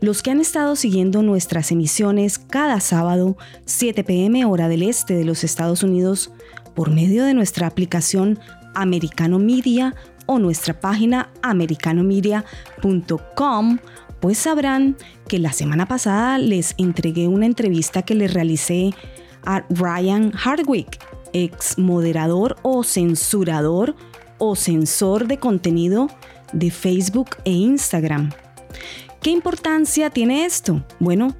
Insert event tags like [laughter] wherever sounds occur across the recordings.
Los que han estado siguiendo nuestras emisiones cada sábado, 7 pm hora del este de los Estados Unidos, por medio de nuestra aplicación Americano Media o nuestra página americanomedia.com, pues sabrán que la semana pasada les entregué una entrevista que les realicé a Ryan Hardwick, ex moderador o censurador o censor de contenido de Facebook e Instagram. ¿Qué importancia tiene esto? Bueno,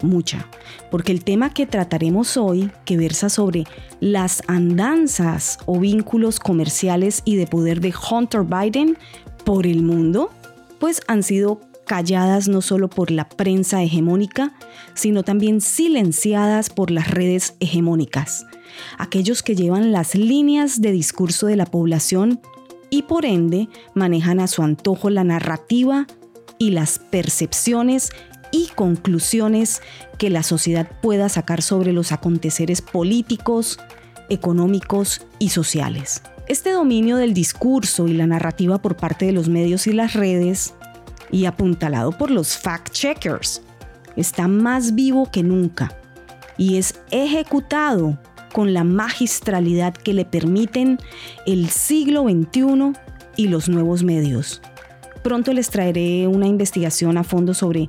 mucha, porque el tema que trataremos hoy, que versa sobre las andanzas o vínculos comerciales y de poder de Hunter Biden por el mundo, pues han sido calladas no solo por la prensa hegemónica, sino también silenciadas por las redes hegemónicas, aquellos que llevan las líneas de discurso de la población y por ende manejan a su antojo la narrativa y las percepciones y conclusiones que la sociedad pueda sacar sobre los aconteceres políticos, económicos y sociales. Este dominio del discurso y la narrativa por parte de los medios y las redes, y apuntalado por los fact-checkers, está más vivo que nunca y es ejecutado con la magistralidad que le permiten el siglo XXI y los nuevos medios. Pronto les traeré una investigación a fondo sobre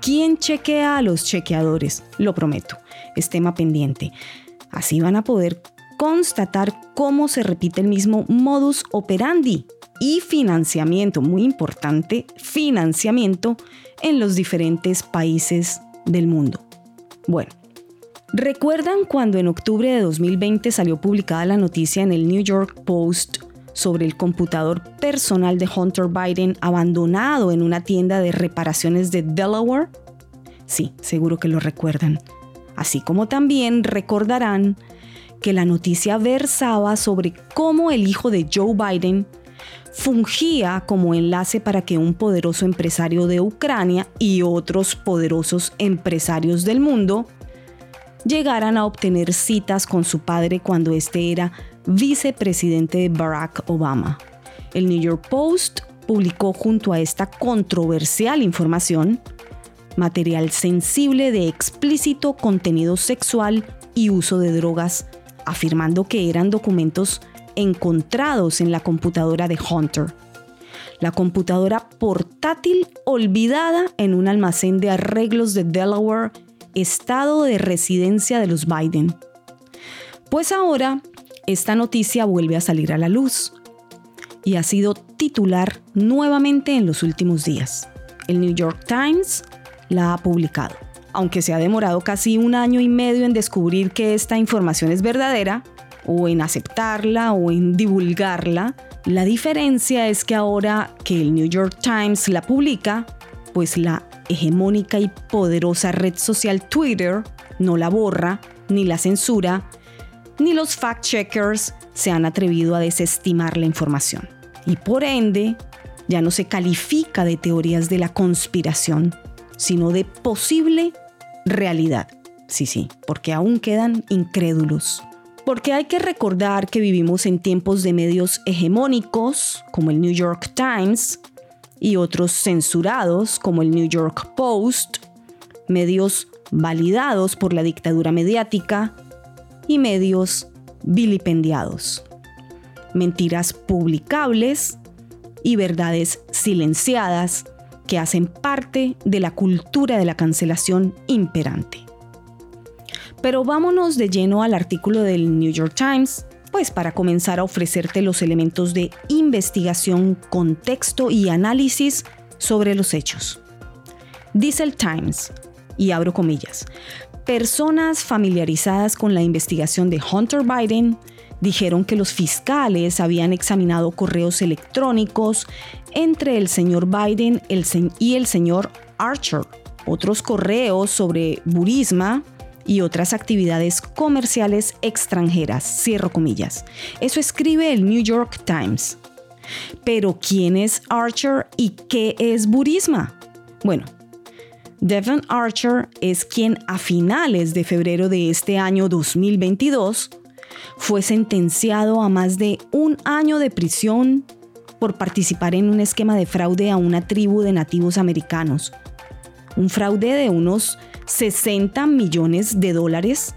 quién chequea a los chequeadores, lo prometo, es tema pendiente. Así van a poder constatar cómo se repite el mismo modus operandi y financiamiento, muy importante, financiamiento en los diferentes países del mundo. Bueno, ¿recuerdan cuando en octubre de 2020 salió publicada la noticia en el New York Post sobre el computador personal de Hunter Biden abandonado en una tienda de reparaciones de Delaware? Sí, seguro que lo recuerdan. Así como también recordarán que la noticia versaba sobre cómo el hijo de Joe Biden fungía como enlace para que un poderoso empresario de Ucrania y otros poderosos empresarios del mundo llegaran a obtener citas con su padre cuando éste era vicepresidente de Barack Obama. El New York Post publicó junto a esta controversial información material sensible de explícito contenido sexual y uso de drogas, afirmando que eran documentos encontrados en la computadora de Hunter. La computadora portátil olvidada en un almacén de arreglos de Delaware, estado de residencia de los Biden. Pues ahora esta noticia vuelve a salir a la luz y ha sido titular nuevamente en los últimos días. El New York Times la ha publicado. Aunque se ha demorado casi un año y medio en descubrir que esta información es verdadera, o en aceptarla, o en divulgarla, la diferencia es que ahora que el New York Times la publica, pues la hegemónica y poderosa red social Twitter no la borra ni la censura, ni los fact-checkers se han atrevido a desestimar la información. Y por ende, ya no se califica de teorías de la conspiración, sino de posible realidad. Sí, sí, porque aún quedan incrédulos. Porque hay que recordar que vivimos en tiempos de medios hegemónicos, como el New York Times, y otros censurados, como el New York Post, medios validados por la dictadura mediática, y medios vilipendiados. Mentiras publicables y verdades silenciadas que hacen parte de la cultura de la cancelación imperante. Pero vámonos de lleno al artículo del New York Times, pues para comenzar a ofrecerte los elementos de investigación, contexto y análisis sobre los hechos. Dice el Times, y abro comillas, Personas familiarizadas con la investigación de Hunter Biden dijeron que los fiscales habían examinado correos electrónicos entre el señor Biden y el señor Archer, otros correos sobre Burisma y otras actividades comerciales extranjeras, cierro comillas. Eso escribe el New York Times. Pero ¿quién es Archer y qué es Burisma? Bueno, Devon Archer es quien a finales de febrero de este año 2022 fue sentenciado a más de un año de prisión por participar en un esquema de fraude a una tribu de nativos americanos. Un fraude de unos 60 millones de dólares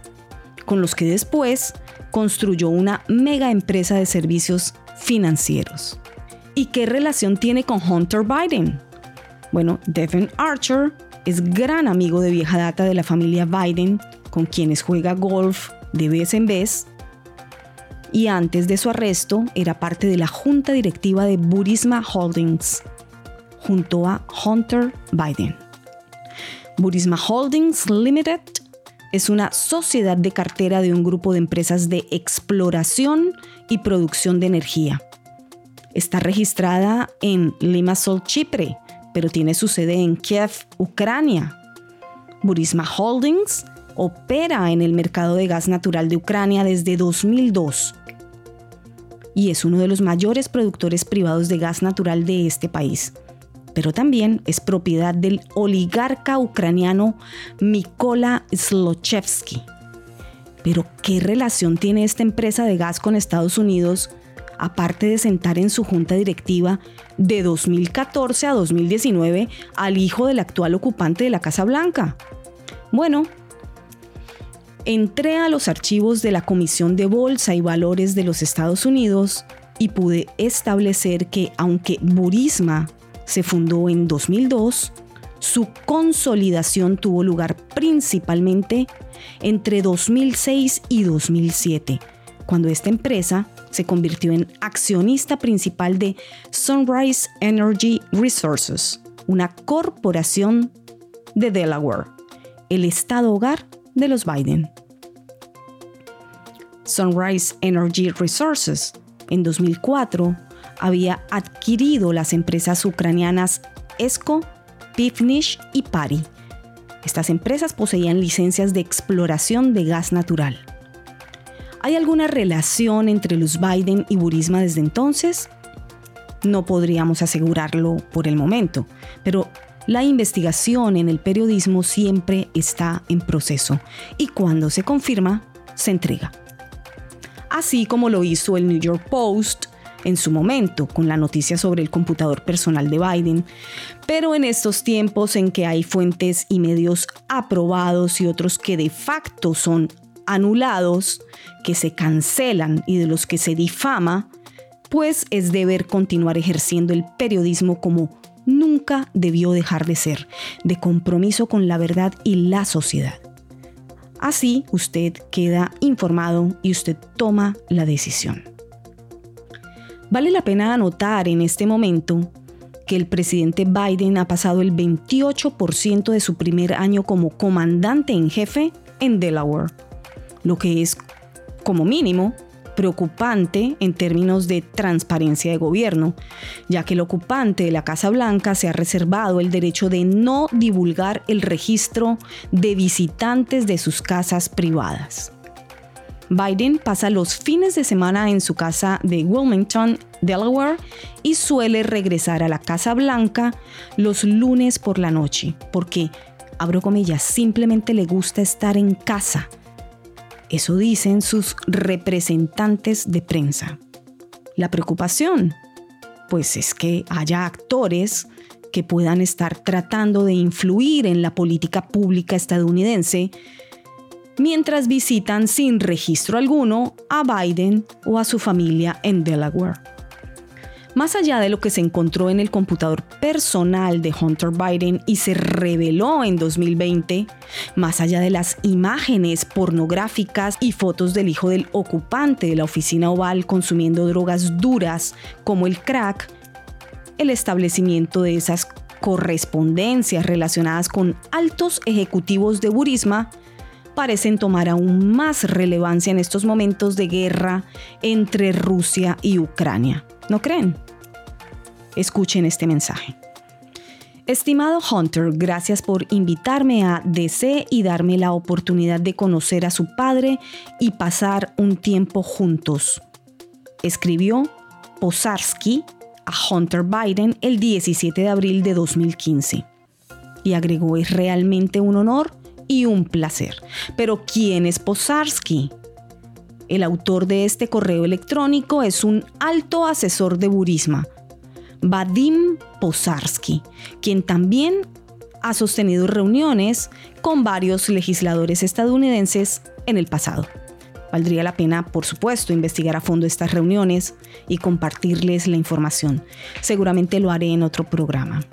con los que después construyó una mega empresa de servicios financieros. ¿Y qué relación tiene con Hunter Biden? Bueno, Devin Archer es gran amigo de vieja data de la familia Biden, con quienes juega golf de vez en vez, y antes de su arresto era parte de la junta directiva de Burisma Holdings, junto a Hunter Biden. Burisma Holdings Limited es una sociedad de cartera de un grupo de empresas de exploración y producción de energía. Está registrada en Limassol, Chipre, pero tiene su sede en Kiev, Ucrania. Burisma Holdings opera en el mercado de gas natural de Ucrania desde 2002 y es uno de los mayores productores privados de gas natural de este país. Pero también es propiedad del oligarca ucraniano Mikola Slochevsky. Pero ¿qué relación tiene esta empresa de gas con Estados Unidos aparte de sentar en su junta directiva de 2014 a 2019 al hijo del actual ocupante de la Casa Blanca? Bueno, entré a los archivos de la Comisión de Bolsa y Valores de los Estados Unidos y pude establecer que aunque Burisma se fundó en 2002, su consolidación tuvo lugar principalmente entre 2006 y 2007, cuando esta empresa se convirtió en accionista principal de Sunrise Energy Resources, una corporación de Delaware, el estado hogar de los Biden. Sunrise Energy Resources en 2004 había adquirido las empresas ucranianas ESCO, Pivnish y Pari. Estas empresas poseían licencias de exploración de gas natural. ¿Hay alguna relación entre los Biden y Burisma desde entonces? No podríamos asegurarlo por el momento, pero la investigación en el periodismo siempre está en proceso y cuando se confirma, se entrega. Así como lo hizo el New York Post en su momento con la noticia sobre el computador personal de Biden, pero en estos tiempos en que hay fuentes y medios aprobados y otros que de facto son anulados, que se cancelan y de los que se difama, pues es deber continuar ejerciendo el periodismo como nunca debió dejar de ser, de compromiso con la verdad y la sociedad. Así usted queda informado y usted toma la decisión. Vale la pena anotar en este momento que el presidente Biden ha pasado el 28% de su primer año como comandante en jefe en Delaware lo que es, como mínimo, preocupante en términos de transparencia de gobierno, ya que el ocupante de la Casa Blanca se ha reservado el derecho de no divulgar el registro de visitantes de sus casas privadas. Biden pasa los fines de semana en su casa de Wilmington, Delaware, y suele regresar a la Casa Blanca los lunes por la noche, porque, abro comillas, simplemente le gusta estar en casa eso dicen sus representantes de prensa. La preocupación, pues es que haya actores que puedan estar tratando de influir en la política pública estadounidense mientras visitan sin registro alguno a Biden o a su familia en Delaware. Más allá de lo que se encontró en el computador personal de Hunter Biden y se reveló en 2020, más allá de las imágenes pornográficas y fotos del hijo del ocupante de la oficina oval consumiendo drogas duras como el crack, el establecimiento de esas correspondencias relacionadas con altos ejecutivos de Burisma parecen tomar aún más relevancia en estos momentos de guerra entre Rusia y Ucrania. ¿No creen? Escuchen este mensaje. Estimado Hunter, gracias por invitarme a DC y darme la oportunidad de conocer a su padre y pasar un tiempo juntos. Escribió Posarsky a Hunter Biden el 17 de abril de 2015. Y agregó, es realmente un honor y un placer. Pero ¿quién es Posarsky? El autor de este correo electrónico es un alto asesor de Burisma, Vadim Posarsky, quien también ha sostenido reuniones con varios legisladores estadounidenses en el pasado. Valdría la pena, por supuesto, investigar a fondo estas reuniones y compartirles la información. Seguramente lo haré en otro programa.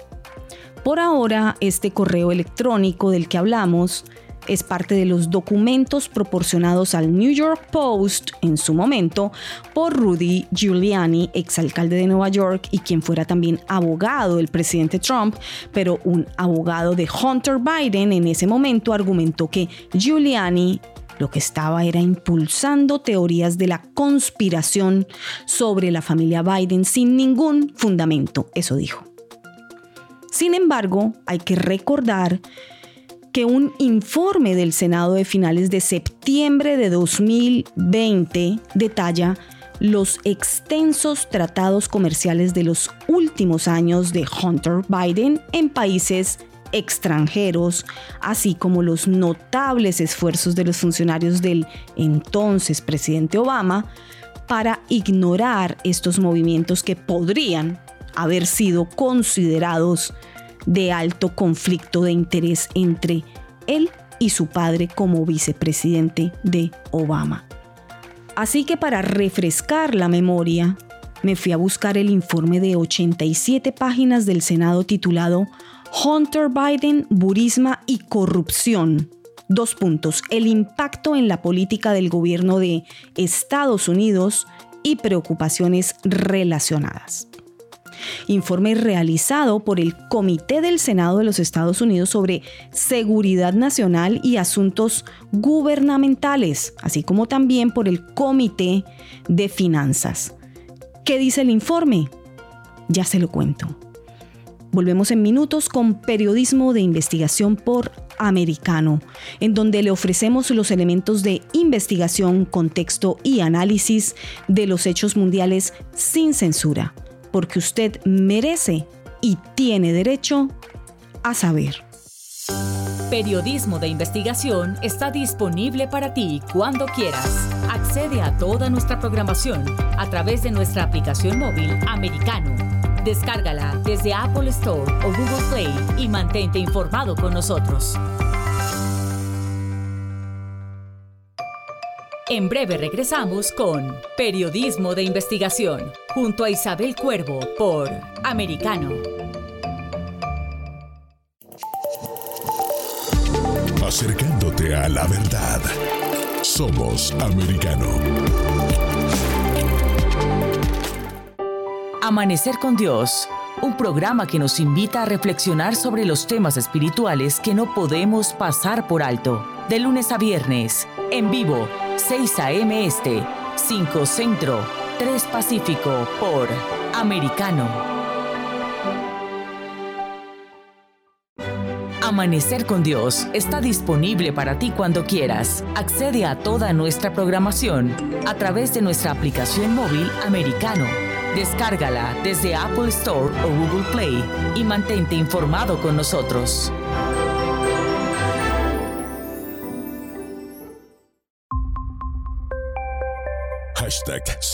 Por ahora, este correo electrónico del que hablamos es parte de los documentos proporcionados al New York Post en su momento por Rudy Giuliani, exalcalde de Nueva York y quien fuera también abogado del presidente Trump, pero un abogado de Hunter Biden en ese momento argumentó que Giuliani lo que estaba era impulsando teorías de la conspiración sobre la familia Biden sin ningún fundamento, eso dijo. Sin embargo, hay que recordar que un informe del Senado de finales de septiembre de 2020 detalla los extensos tratados comerciales de los últimos años de Hunter Biden en países extranjeros, así como los notables esfuerzos de los funcionarios del entonces presidente Obama para ignorar estos movimientos que podrían haber sido considerados de alto conflicto de interés entre él y su padre como vicepresidente de Obama. Así que para refrescar la memoria, me fui a buscar el informe de 87 páginas del Senado titulado Hunter Biden, Burisma y Corrupción. Dos puntos. El impacto en la política del gobierno de Estados Unidos y preocupaciones relacionadas. Informe realizado por el Comité del Senado de los Estados Unidos sobre Seguridad Nacional y Asuntos Gubernamentales, así como también por el Comité de Finanzas. ¿Qué dice el informe? Ya se lo cuento. Volvemos en minutos con periodismo de investigación por americano, en donde le ofrecemos los elementos de investigación, contexto y análisis de los hechos mundiales sin censura porque usted merece y tiene derecho a saber. Periodismo de investigación está disponible para ti cuando quieras. Accede a toda nuestra programación a través de nuestra aplicación móvil americano. Descárgala desde Apple Store o Google Play y mantente informado con nosotros. En breve regresamos con Periodismo de Investigación, junto a Isabel Cuervo por Americano. Acercándote a la verdad. Somos Americano. Amanecer con Dios, un programa que nos invita a reflexionar sobre los temas espirituales que no podemos pasar por alto. De lunes a viernes, en vivo 6 a.m. Este, 5 Centro, 3 Pacífico por Americano. Amanecer con Dios está disponible para ti cuando quieras. Accede a toda nuestra programación a través de nuestra aplicación móvil americano. Descárgala desde Apple Store o Google Play y mantente informado con nosotros.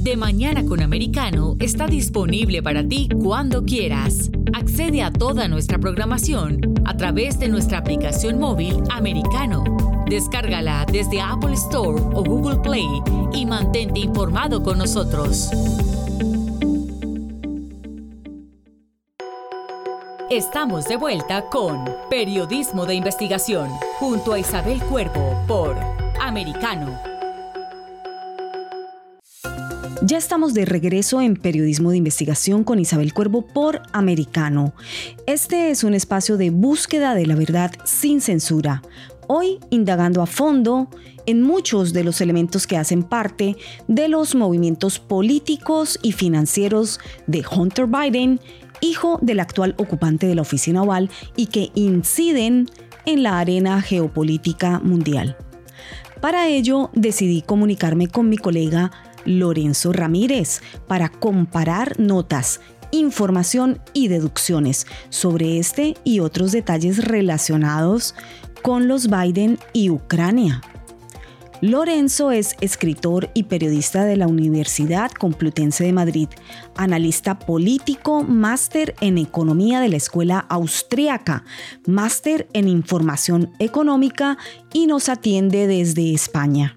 De Mañana con Americano está disponible para ti cuando quieras. Accede a toda nuestra programación a través de nuestra aplicación móvil Americano. Descárgala desde Apple Store o Google Play y mantente informado con nosotros. Estamos de vuelta con Periodismo de Investigación junto a Isabel Cuervo por Americano. Ya estamos de regreso en Periodismo de Investigación con Isabel Cuervo por Americano. Este es un espacio de búsqueda de la verdad sin censura. Hoy indagando a fondo en muchos de los elementos que hacen parte de los movimientos políticos y financieros de Hunter Biden hijo del actual ocupante de la oficina oval y que inciden en la arena geopolítica mundial. Para ello decidí comunicarme con mi colega Lorenzo Ramírez para comparar notas, información y deducciones sobre este y otros detalles relacionados con los Biden y Ucrania. Lorenzo es escritor y periodista de la Universidad Complutense de Madrid, analista político, máster en economía de la Escuela Austriaca, máster en información económica y nos atiende desde España.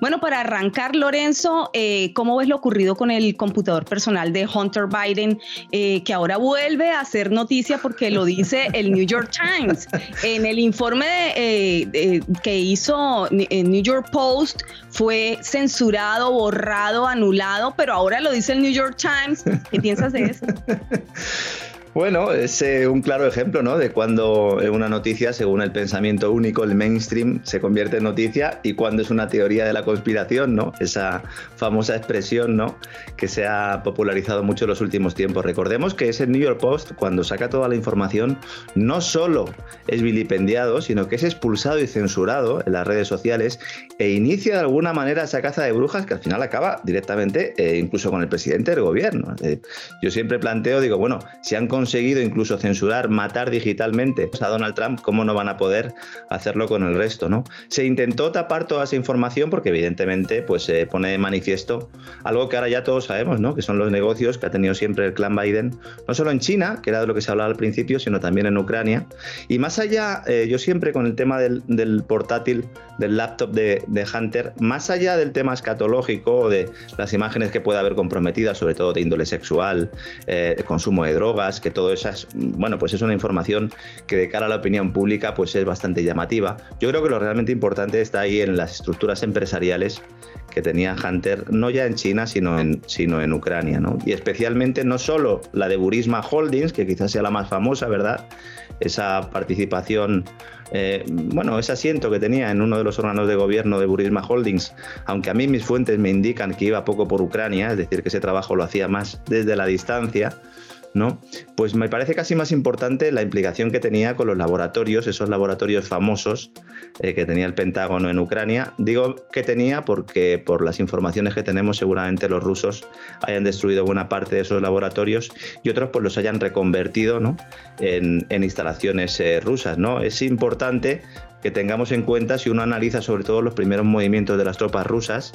Bueno, para arrancar, Lorenzo, eh, ¿cómo ves lo ocurrido con el computador personal de Hunter Biden, eh, que ahora vuelve a hacer noticia porque lo dice el New York Times? En el informe eh, que hizo el New York Post fue censurado, borrado, anulado, pero ahora lo dice el New York Times. ¿Qué piensas de eso? [laughs] Bueno, es eh, un claro ejemplo ¿no? de cuando una noticia, según el pensamiento único, el mainstream, se convierte en noticia y cuando es una teoría de la conspiración, ¿no? esa famosa expresión ¿no? que se ha popularizado mucho en los últimos tiempos. Recordemos que ese New York Post, cuando saca toda la información, no solo es vilipendiado, sino que es expulsado y censurado en las redes sociales e inicia de alguna manera esa caza de brujas que al final acaba directamente eh, incluso con el presidente del gobierno. Eh, yo siempre planteo, digo, bueno, si han conseguido incluso censurar, matar digitalmente a Donald Trump, ¿cómo no van a poder hacerlo con el resto? ¿no? Se intentó tapar toda esa información porque evidentemente pues, se pone de manifiesto algo que ahora ya todos sabemos, ¿no? que son los negocios que ha tenido siempre el clan Biden, no solo en China, que era de lo que se hablaba al principio, sino también en Ucrania. Y más allá, eh, yo siempre con el tema del, portátil, del laptop de, Hunter, más allá del tema escatológico o de las imágenes que pueda haber comprometidas, sobre todo de índole sexual, eh, consumo de drogas, que todo eso es, bueno, pues es una información que de cara a la opinión pública pues es bastante llamativa. Yo creo que lo realmente importante está ahí en las estructuras empresariales que tenía Hunter, no ya en China, sino en, sino en Ucrania, ¿no? Y especialmente no solo la de Burisma Holdings, que quizás sea la más famosa, ¿verdad? Esa participación, eh, bueno, ese asiento que tenía en uno de los órganos de gobierno de Burisma Holdings, aunque a mí mis fuentes me indican que iba poco por Ucrania, es decir, que ese trabajo lo hacía más desde la distancia, ¿no? Pues me parece casi más importante la implicación que tenía con los laboratorios, esos laboratorios famosos eh, que tenía el Pentágono en Ucrania. Digo que tenía porque por las informaciones que tenemos seguramente los rusos hayan destruido buena parte de esos laboratorios y otros pues los hayan reconvertido en, instalaciones eh, rusas. ¿no? Es importante que tengamos en cuenta si uno analiza sobre todo los primeros movimientos de las tropas rusas,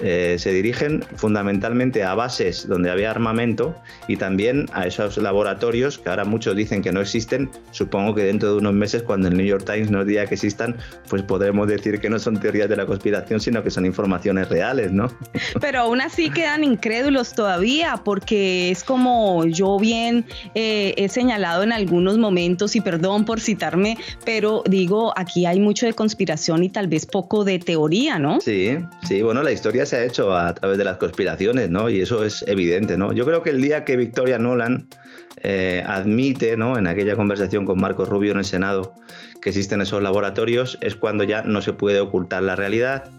eh, se dirigen fundamentalmente a bases donde había armamento y también a esos laboratorios que ahora muchos dicen que no existen. Supongo que dentro de unos meses, cuando el New York Times nos diga que existan, pues podremos decir que no son teorías de la conspiración, sino que son informaciones reales, ¿no? [laughs] Pero aún así quedan incrédulos todavía, porque es como yo bien eh, he señalado en algunos momentos, y perdón por citarme, pero digo, aquí hay mucho de conspiración y tal vez poco de teoría, ¿no? Sí, sí, bueno, la historia se ha hecho a través de las conspiraciones, ¿no? Y eso es evidente, ¿no? Yo creo que el día que Victoria Nolan eh, admite, ¿no? En aquella conversación con Marco Rubio en el Senado, que existen esos laboratorios, es cuando ya no se puede ocultar la realidad.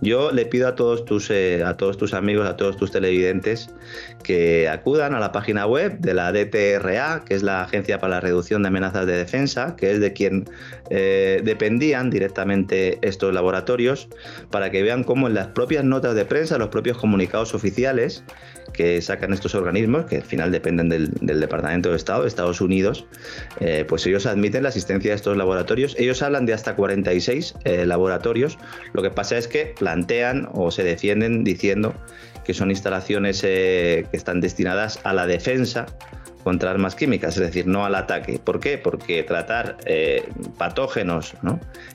Yo le pido a todos tus, eh, a todos tus amigos, a todos tus televidentes, que acudan a la página web de la DTRA, que es la Agencia para la Reducción de Amenazas de Defensa, que es de quien eh, dependían directamente estos laboratorios, para que vean cómo en las propias notas de prensa, los propios comunicados oficiales que sacan estos organismos, que al final dependen del, Departamento de Estado de Estados Unidos, eh, pues ellos admiten la existencia de estos laboratorios. Ellos hablan de hasta 46 eh, laboratorios. Lo que pasa es que plantean o se defienden diciendo que son instalaciones que están destinadas a la defensa contra armas químicas, es decir, no al ataque. ¿Por qué? Porque tratar eh, patógenos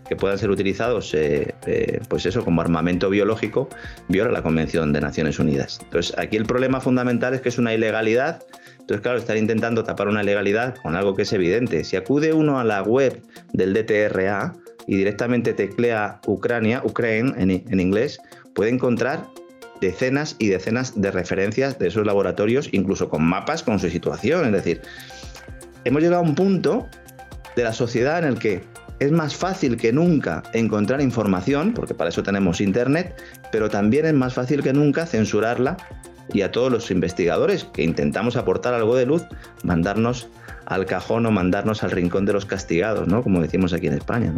que puedan ser utilizados, eh, eh, pues eso, como armamento biológico, viola la Convención de Naciones Unidas. Entonces, aquí el problema fundamental es que es una ilegalidad. Entonces, claro, estar intentando tapar una ilegalidad con algo que es evidente. Si acude uno a la web del DTRA y directamente teclea Ucrania, Ukraine en, en inglés, puede encontrar decenas y decenas de referencias de esos laboratorios, incluso con mapas con su situación. Es decir, hemos llegado a un punto de la sociedad en el que es más fácil que nunca encontrar información, porque para eso tenemos Internet, pero también es más fácil que nunca censurarla y a todos los investigadores que intentamos aportar algo de luz, mandarnos al cajón o mandarnos al rincón de los castigados, ¿no? Como decimos aquí en España.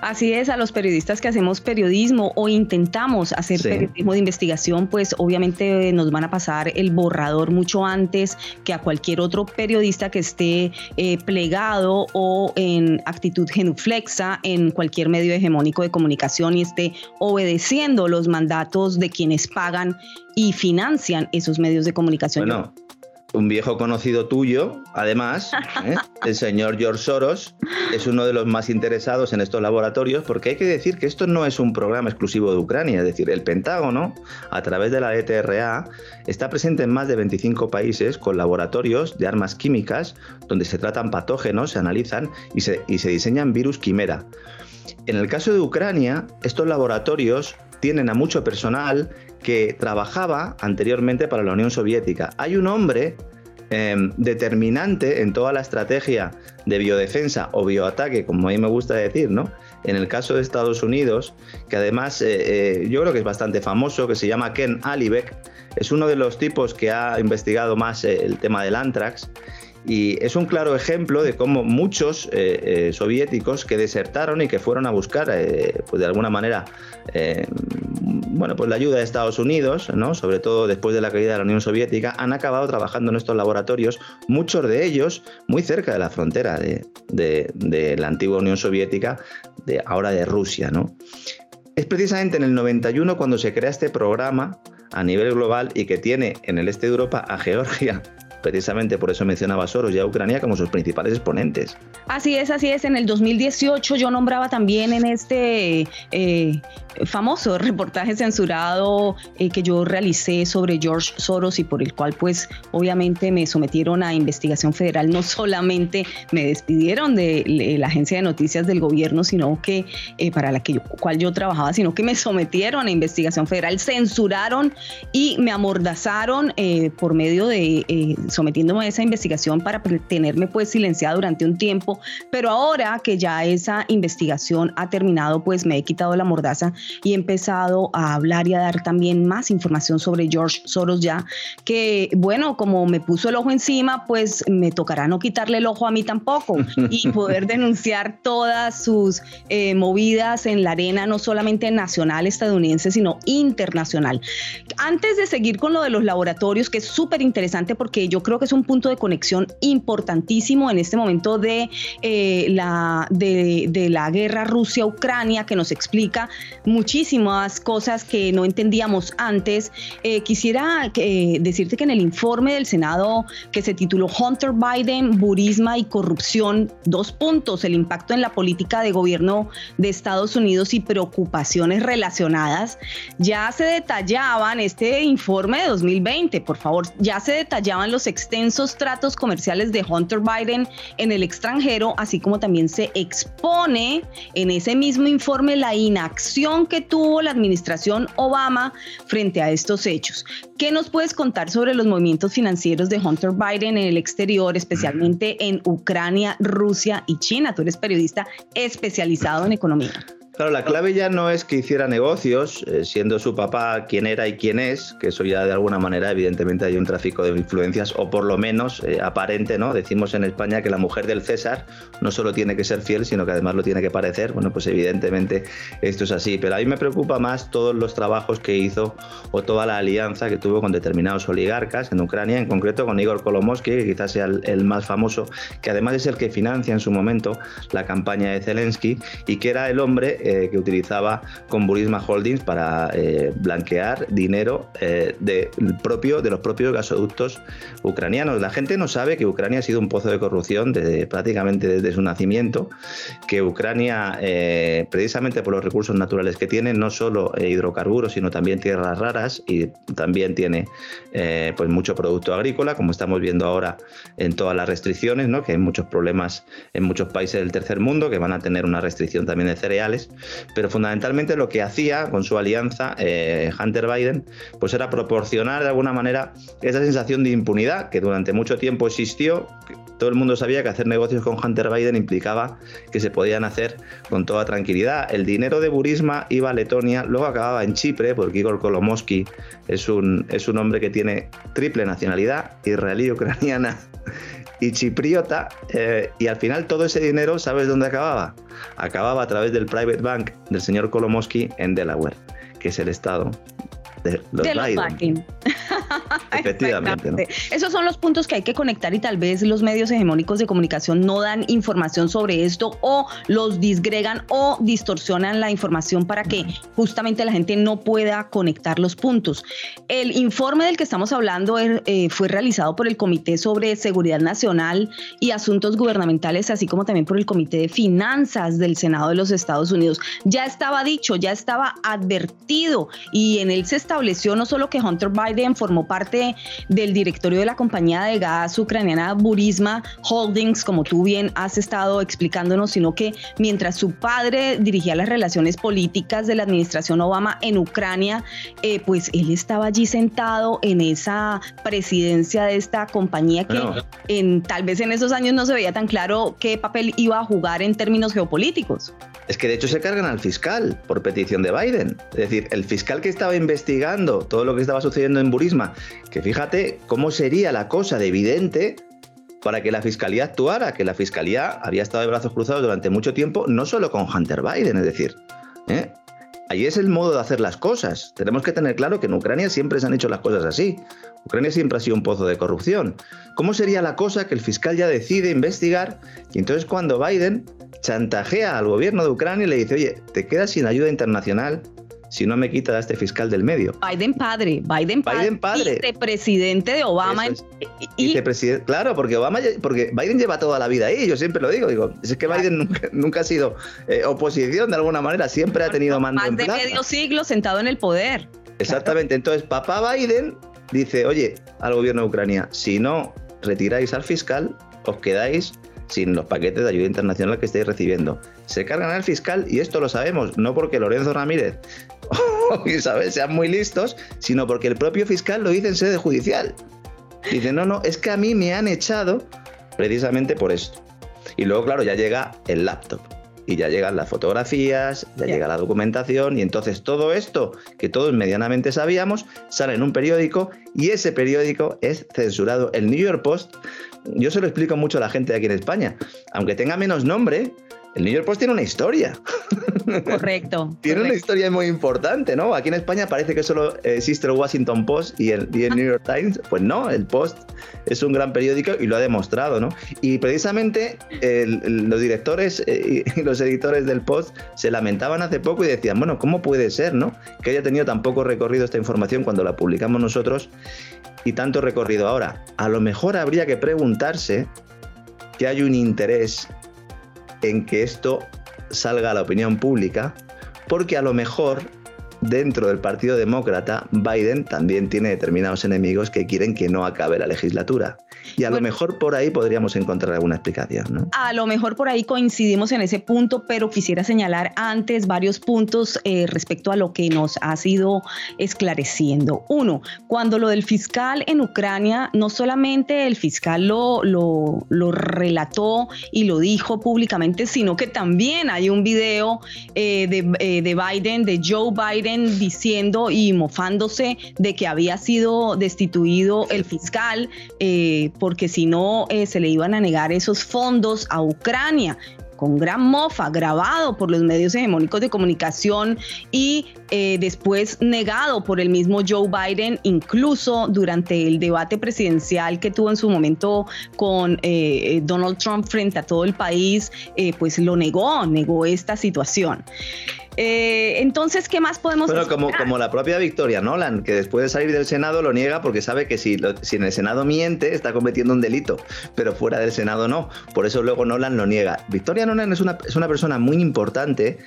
Así es, a los periodistas que hacemos periodismo o intentamos hacer periodismo de investigación, pues obviamente nos van a pasar el borrador mucho antes que a cualquier otro periodista que esté eh, plegado o en actitud genuflexa en cualquier medio hegemónico de comunicación y esté obedeciendo los mandatos de quienes pagan y financian esos medios de comunicación un viejo conocido tuyo, además, [laughs] ¿eh? el señor George Soros, es uno de los más interesados en estos laboratorios, porque hay que decir que esto no es un programa exclusivo de Ucrania, es decir, el Pentágono, a través de la ETRA, está presente en más de 25 países con laboratorios de armas químicas, donde se tratan patógenos, se analizan y se, y se diseñan virus quimera. En el caso de Ucrania, estos laboratorios tienen a mucho personal que trabajaba anteriormente para la Unión Soviética. Hay un hombre em, determinante en toda la estrategia de biodefensa o bioataque, como a mí me gusta decir, ¿no? En el caso de Estados Unidos, que además eh, eh, yo creo que es bastante famoso, que se llama Ken Alibek, es uno de los tipos que ha investigado más eh, el tema del anthrax y es un claro ejemplo de cómo muchos eh, eh, soviéticos que desertaron y que fueron a buscar, eh, pues de alguna manera, bueno, pues la ayuda de Estados Unidos, ¿no? sobre todo después de la caída de la Unión Soviética, han acabado trabajando en estos laboratorios, muchos de ellos muy cerca de la frontera de, de la antigua Unión Soviética, de ahora de Rusia. ¿no? Es precisamente en el 91 cuando se crea este programa a nivel global y que tiene en el este de Europa a Georgia Precisamente por eso mencionaba Soros y a Ucrania como sus principales exponentes. Así es, así es. En el 2018 yo nombraba también en este eh, famoso [laughs] reportaje censurado eh, que yo realicé sobre George Soros y por el cual pues obviamente me sometieron a investigación federal. No solamente me despidieron de la agencia de noticias del gobierno, sino que eh, para la que cual yo trabajaba, sino que me sometieron a investigación federal, censuraron y me amordazaron por medio de sometiéndome a esa investigación para tenerme pues silenciada durante un tiempo, pero ahora que ya esa investigación ha terminado, pues me he quitado la mordaza y he empezado a hablar y a dar también más información sobre George Soros ya, que bueno, como me puso el ojo encima, pues me tocará no quitarle el ojo a mí tampoco [laughs] y poder denunciar todas sus eh, movidas en la arena, no solamente nacional estadounidense, sino internacional. Antes de seguir con lo de los laboratorios, que es súper interesante porque yo creo que es un punto de conexión importantísimo en este momento de, eh, la, de, la guerra Rusia-Ucrania, que nos explica muchísimas cosas que no entendíamos antes. Eh, quisiera eh, decirte que en el informe del Senado que se tituló Hunter Biden, Burisma y Corrupción, dos puntos, el impacto en la política de gobierno de Estados Unidos y preocupaciones relacionadas, ya se detallaban este informe de 2020, por favor, ya se detallaban los extensos tratos comerciales de Hunter Biden en el extranjero, así como también se expone en ese mismo informe la inacción que tuvo la administración Obama frente a estos hechos. ¿Qué nos puedes contar sobre los movimientos financieros de Hunter Biden en el exterior, especialmente en Ucrania, Rusia y China? Tú eres periodista especializado en economía. Claro, la clave ya no es que hiciera negocios, eh, siendo su papá quien era y quién es, que eso ya de alguna manera evidentemente hay un tráfico de influencias, o por lo menos eh, aparente, ¿no? Decimos en España que la mujer del César no solo tiene que ser fiel, sino que además lo tiene que parecer. Bueno, pues evidentemente esto es así, pero a mí me preocupa más todos los trabajos que hizo o toda la alianza que tuvo con determinados oligarcas en Ucrania, en concreto con Igor Kolomoisky, que quizás sea el, más famoso, que además es el que financia en su momento la campaña de Zelensky y que era el hombre eh, que utilizaba con Burisma Holdings para eh, blanquear dinero de, propio, de los propios gasoductos ucranianos. La gente no sabe que Ucrania ha sido un pozo de corrupción desde, prácticamente desde su nacimiento, que Ucrania, precisamente por los recursos naturales que tiene, no solo hidrocarburos, sino también tierras raras y también tiene pues mucho producto agrícola, como estamos viendo ahora en todas las restricciones, ¿no? que hay muchos problemas en muchos países del tercer mundo que van a tener una restricción también de cereales, pero fundamentalmente lo que hacía con su alianza eh, Hunter Biden, pues era proporcionar de alguna manera esa sensación de impunidad que durante mucho tiempo existió. Todo el mundo sabía que hacer negocios con Hunter Biden implicaba que se podían hacer con toda tranquilidad. El dinero de Burisma iba a Letonia, luego acababa en Chipre, porque Igor Kolomoski es un, es un hombre que tiene triple nacionalidad, israelí, ucraniana y chipriota, eh, y al final todo ese dinero, ¿sabes dónde acababa? Acababa a través del private bank del señor Kolomoski en Delaware, que es el estado de los, Biden. [laughs] Efectivamente. Esos son los puntos que hay que conectar y tal vez los medios hegemónicos de comunicación no dan información sobre esto o los disgregan o distorsionan la información para que justamente la gente no pueda conectar los puntos. El informe del que estamos hablando er, eh, fue realizado por el Comité sobre Seguridad Nacional y Asuntos Gubernamentales, así como también por el Comité de Finanzas del Senado de los Estados Unidos. Ya estaba dicho, ya estaba advertido y en él se estableció no solo que Hunter Biden formó parte del directorio de la compañía de gas ucraniana Burisma Holdings, como tú bien has estado explicándonos, sino que mientras su padre dirigía las relaciones políticas de la administración Obama en Ucrania, eh, pues él estaba allí sentado en esa presidencia de esta compañía que en, tal vez en esos años no se veía tan claro qué papel iba a jugar en términos geopolíticos. Es que de hecho se cargan al fiscal por petición de Biden. Es decir, el fiscal que estaba investigando todo lo que estaba sucediendo en Burisma, que fíjate cómo sería la cosa de evidente para que la fiscalía actuara, que la fiscalía había estado de brazos cruzados durante mucho tiempo, no solo con Hunter Biden, es decir, ¿eh? ahí es el modo de hacer las cosas. Tenemos que tener claro que en Ucrania siempre se han hecho las cosas así. Ucrania siempre ha sido un pozo de corrupción. ¿Cómo sería la cosa que el fiscal ya decide investigar y entonces cuando Biden chantajea al gobierno de Ucrania y le dice, oye, te quedas sin ayuda internacional si no me quita a este fiscal del medio. Biden padre, Biden padre, Biden padre. vicepresidente de Obama. y, claro, porque Obama, porque Biden lleva toda la vida ahí, yo siempre lo digo, digo, es que Biden nunca, ha sido eh, oposición de alguna manera, siempre ha tenido mando Más de medio siglo sentado en el poder. Exactamente, entonces papá Biden dice, oye, al gobierno de Ucrania, si no retiráis al fiscal, os quedáis sin los paquetes de ayuda internacional que estáis recibiendo. Se cargan al fiscal y esto lo sabemos, no porque Lorenzo Ramírez [laughs] o Isabel sean muy listos, sino porque el propio fiscal lo dice en sede judicial. Dice, no, no, es que a mí me han echado precisamente por esto. Y luego, claro, ya llega el laptop y ya llegan las fotografías, ya llega la documentación y entonces todo esto que todos medianamente sabíamos sale en un periódico y ese periódico es censurado. El New York Post yo se lo explico mucho a la gente de aquí en España. Aunque tenga menos nombre, el New York Post tiene una historia. Correcto. [laughs] tiene una historia muy importante, ¿no? Aquí en España parece que solo existe el Washington Post y el, New York Times. Pues no, el Post es un gran periódico y lo ha demostrado, ¿no? Y precisamente los directores eh, y los editores del Post se lamentaban hace poco y decían, bueno, ¿cómo puede ser, ¿no? Que haya tenido tan poco recorrido esta información cuando la publicamos nosotros y tanto recorrido ahora. A lo mejor habría que preguntarse que hay un interés en que esto salga a la opinión pública, porque a lo mejor dentro del Partido Demócrata Biden también tiene determinados enemigos que quieren que no acabe la legislatura. Y a lo mejor por ahí podríamos encontrar alguna explicación, ¿no? A lo mejor por ahí coincidimos en ese punto, pero quisiera señalar antes varios puntos eh, respecto a lo que nos ha sido esclareciendo. Uno, cuando lo del fiscal en Ucrania, no solamente el fiscal lo, lo, lo relató y lo dijo públicamente, sino que también hay un video eh, de, eh, de Biden, de Joe Biden, diciendo y mofándose de que había sido destituido el fiscal porque si no eh, se le iban a negar esos fondos a Ucrania con gran mofa, grabado por los medios hegemónicos de comunicación y eh, después negado por el mismo Joe Biden, incluso durante el debate presidencial que tuvo en su momento con eh, Donald Trump frente a todo el país, pues lo negó, negó esta situación. Eh, entonces, ¿qué más podemos Bueno, como, como la propia Victoria Nolan, que después de salir del Senado lo niega porque sabe que si, si en el Senado miente está cometiendo un delito, pero fuera del Senado no. Por eso luego Nolan lo niega. Victoria Nolan es una, es una persona muy importante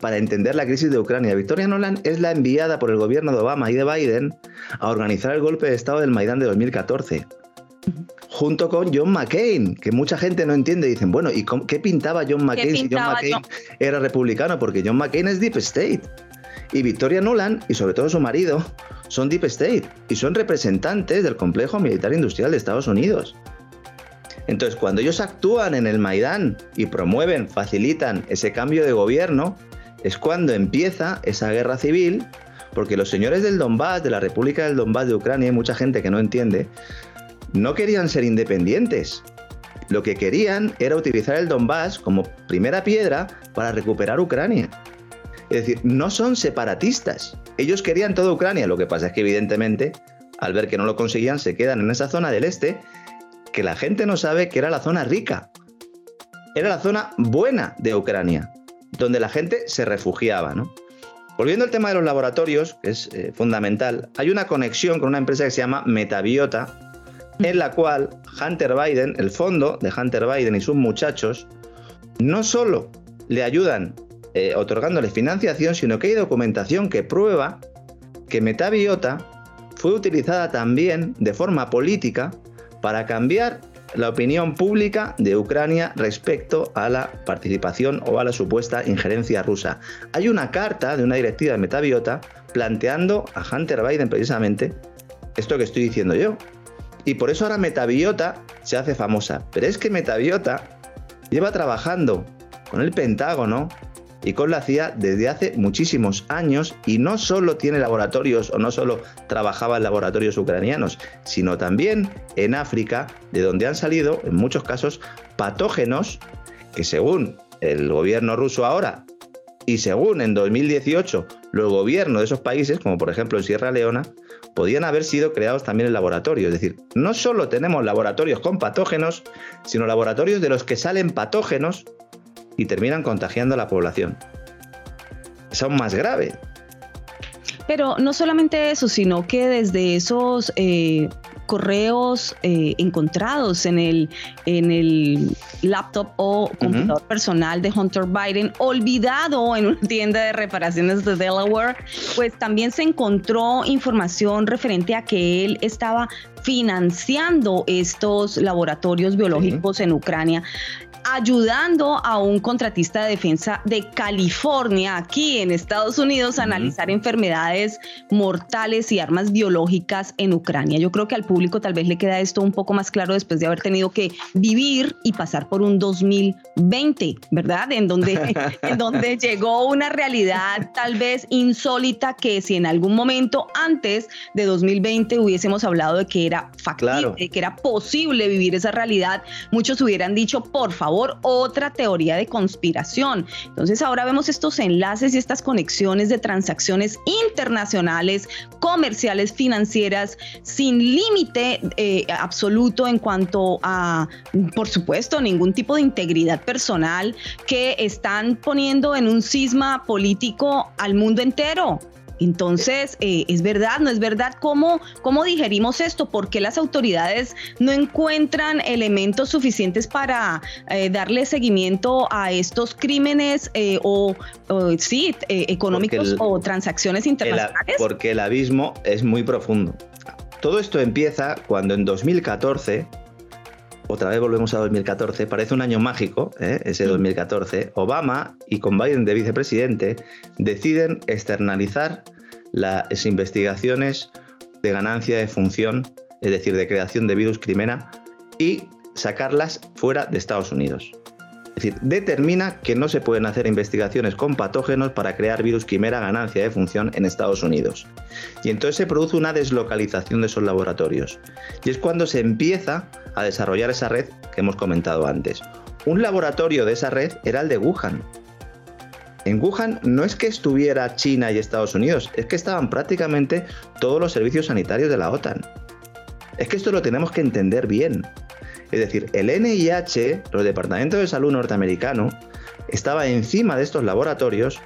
para entender la crisis de Ucrania. Victoria Nolan es la enviada por el gobierno de Obama y de Biden a organizar el golpe de Estado del Maidán de 2014 junto con John McCain, que mucha gente no entiende. Dicen, bueno, ¿y qué pintaba John McCain si John McCain era republicano? Porque John McCain es Deep State. Y Victoria Nuland, y sobre todo su marido, son Deep State y son representantes del complejo militar industrial de Estados Unidos. Entonces, cuando ellos actúan en el Maidán y promueven, facilitan ese cambio de gobierno, es cuando empieza esa guerra civil, porque los señores del Donbass, de la República del Donbass de Ucrania, hay mucha gente que no entiende, no querían ser independientes. Lo que querían era utilizar el Donbass como primera piedra para recuperar Ucrania. Es decir, no son separatistas. Ellos querían toda Ucrania. Lo que pasa es que evidentemente, al ver que no lo conseguían, se quedan en esa zona del este, que la gente no sabe que era la zona rica. Era la zona buena de Ucrania, donde la gente se refugiaba. Volviendo al tema de los laboratorios, que es eh, fundamental, hay una conexión con una empresa que se llama Metabiota, en la cual Hunter Biden, el fondo de Hunter Biden y sus muchachos, no solo le ayudan eh, otorgándole financiación, sino que hay documentación que prueba que Metabiota fue utilizada también de forma política para cambiar la opinión pública de Ucrania respecto a la participación o a la supuesta injerencia rusa. Hay una carta de una directiva de Metabiota planteando a Hunter Biden precisamente esto que estoy diciendo yo, y por eso ahora Metabiota se hace famosa. Pero es que Metabiota lleva trabajando con el Pentágono y con la CIA desde hace muchísimos años y no solo tiene laboratorios o no solo trabajaba en laboratorios ucranianos, sino también en África, de donde han salido en muchos casos patógenos que según el gobierno ruso ahora y según en 2018 los gobiernos de esos países, como por ejemplo en Sierra Leona, podían haber sido creados también en laboratorio. Es decir, no solo tenemos laboratorios con patógenos, sino laboratorios de los que salen patógenos y terminan contagiando a la población. Es aún más grave. Pero no solamente eso, sino que desde esos eh, correos eh, encontrados en el, en el laptop o computador personal de Hunter Biden, olvidado en una tienda de reparaciones de Delaware, pues también se encontró información referente a que él estaba financiando estos laboratorios biológicos en Ucrania ayudando a un contratista de defensa de California, aquí en Estados Unidos, a analizar enfermedades mortales y armas biológicas en Ucrania. Yo creo que al público tal vez le queda esto un poco más claro después de haber tenido que vivir y pasar por un 2020, ¿verdad? En donde, [laughs] en donde llegó una realidad tal vez insólita que si en algún momento antes de 2020 hubiésemos hablado de que era factible, que era posible vivir esa realidad, muchos hubieran dicho, por otra teoría de conspiración. Entonces ahora vemos estos enlaces y estas conexiones de transacciones internacionales, comerciales, financieras, sin límite eh, absoluto en cuanto a, por supuesto, ningún tipo de integridad personal que están poniendo en un cisma político al mundo entero. Entonces, eh, ¿es verdad? ¿No es verdad? ¿Cómo, ¿Cómo digerimos esto? ¿Por qué las autoridades no encuentran elementos suficientes para eh, darle seguimiento a estos crímenes eh, o, sí, económicos o transacciones internacionales? porque el abismo es muy profundo. Todo esto empieza cuando en 2014 otra vez volvemos a 2014, parece un año mágico, ese 2014, Obama y con Biden de vicepresidente deciden externalizar las investigaciones de ganancia de función, es decir, de creación de virus crimena, y sacarlas fuera de Estados Unidos. Es decir, determina que no se pueden hacer investigaciones con patógenos para crear virus quimera ganancia de función en Estados Unidos. Y entonces se produce una deslocalización de esos laboratorios. Y es cuando se empieza a desarrollar esa red que hemos comentado antes. Un laboratorio de esa red era el de Wuhan. En Wuhan no es que estuviera China y Estados Unidos, es que estaban prácticamente todos los servicios sanitarios de la OTAN. Es que esto lo tenemos que entender bien. Es decir, el NIH, los departamentos de salud norteamericano, estaba encima de estos laboratorios.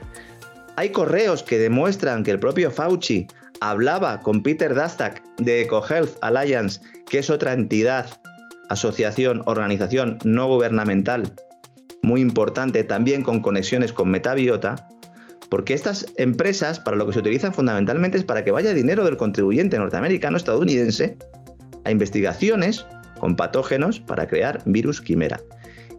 Hay correos que demuestran que el propio Fauci hablaba con Peter Daszak de EcoHealth Alliance, que es otra entidad, asociación, organización no gubernamental muy importante, también con conexiones con Metabiota, porque estas empresas para lo que se utilizan fundamentalmente es para que vaya dinero del contribuyente norteamericano estadounidense a investigaciones con patógenos para crear virus quimera.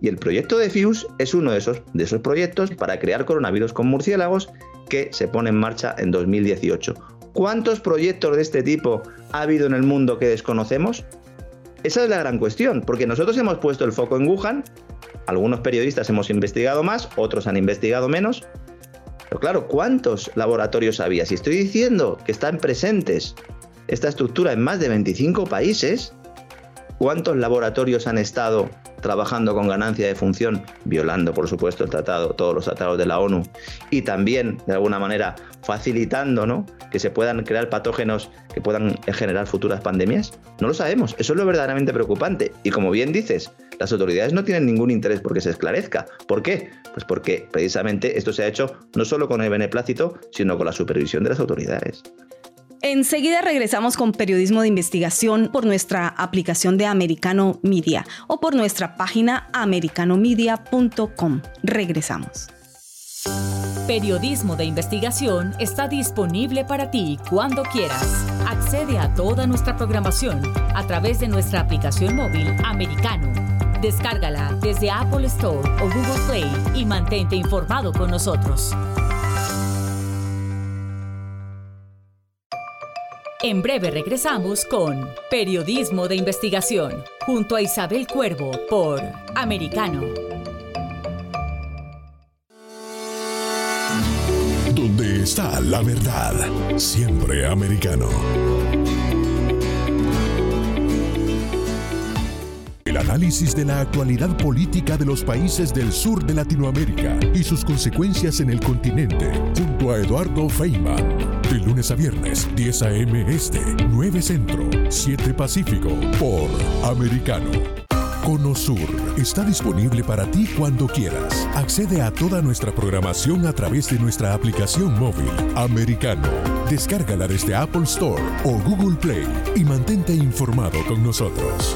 Y el proyecto de FIUS es uno de esos, de esos proyectos para crear coronavirus con murciélagos que se pone en marcha en 2018. ¿Cuántos proyectos de este tipo ha habido en el mundo que desconocemos? Esa es la gran cuestión, porque nosotros hemos puesto el foco en Wuhan, algunos periodistas hemos investigado más, otros han investigado menos, pero claro, ¿cuántos laboratorios había? Si estoy diciendo que están presentes esta estructura en más de 25 países, ¿cuántos laboratorios han estado trabajando con ganancia de función, violando por supuesto el tratado, todos los tratados de la ONU y también de alguna manera facilitando ¿no? que se puedan crear patógenos que puedan generar futuras pandemias? No lo sabemos, eso es lo verdaderamente preocupante y como bien dices, las autoridades no tienen ningún interés porque se esclarezca. ¿Por qué? Pues porque precisamente esto se ha hecho no solo con el beneplácito, sino con la supervisión de las autoridades. Enseguida regresamos con periodismo de investigación por nuestra aplicación de Americano Media o por nuestra página americanomedia.com. Regresamos. Periodismo de investigación está disponible para ti cuando quieras. Accede a toda nuestra programación a través de nuestra aplicación móvil Americano. Descárgala desde Apple Store o Google Play y mantente informado con nosotros. En breve regresamos con Periodismo de Investigación, junto a Isabel Cuervo por Americano. Donde está la verdad, siempre americano. El análisis de la actualidad política de los países del sur de Latinoamérica y sus consecuencias en el continente, junto a Eduardo Feynman. De lunes a viernes, 10 a.m. Este, 9 Centro, 7 Pacífico, por Americano. Conosur está disponible para ti cuando quieras. Accede a toda nuestra programación a través de nuestra aplicación móvil Americano. Descárgala desde Apple Store o Google Play y mantente informado con nosotros.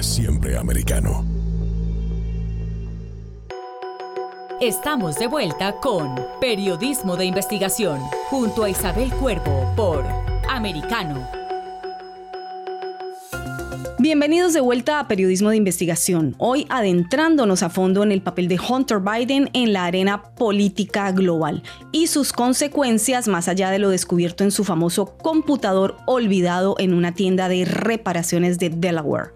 Siempre americano. Estamos de vuelta con Periodismo de Investigación, junto a Isabel Cuervo por Americano. Bienvenidos de vuelta a Periodismo de Investigación, hoy adentrándonos a fondo en el papel de Hunter Biden en la arena política global y sus consecuencias más allá de lo descubierto en su famoso computador olvidado en una tienda de reparaciones de Delaware.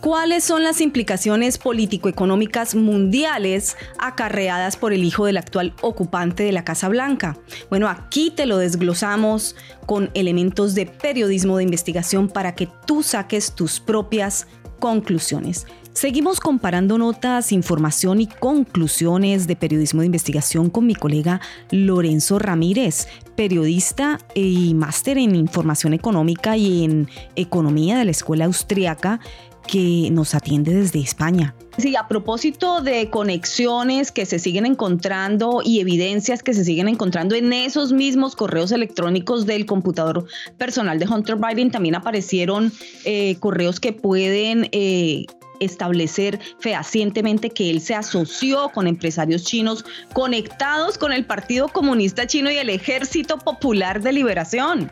¿Cuáles son las implicaciones político-económicas mundiales acarreadas por el hijo del actual ocupante de la Casa Blanca? Bueno, aquí te lo desglosamos con elementos de periodismo de investigación para que tú saques tus propias conclusiones. Seguimos comparando notas, información y conclusiones de periodismo de investigación con mi colega Lorenzo Ramírez, periodista y máster en información económica y en economía de la Escuela Austriaca que nos atiende desde España. Sí, a propósito de conexiones que se siguen encontrando y evidencias que se siguen encontrando en esos mismos correos electrónicos del computador personal de Hunter Biden, también aparecieron eh, correos que pueden eh, establecer fehacientemente que él se asoció con empresarios chinos conectados con el Partido Comunista Chino y el Ejército Popular de Liberación.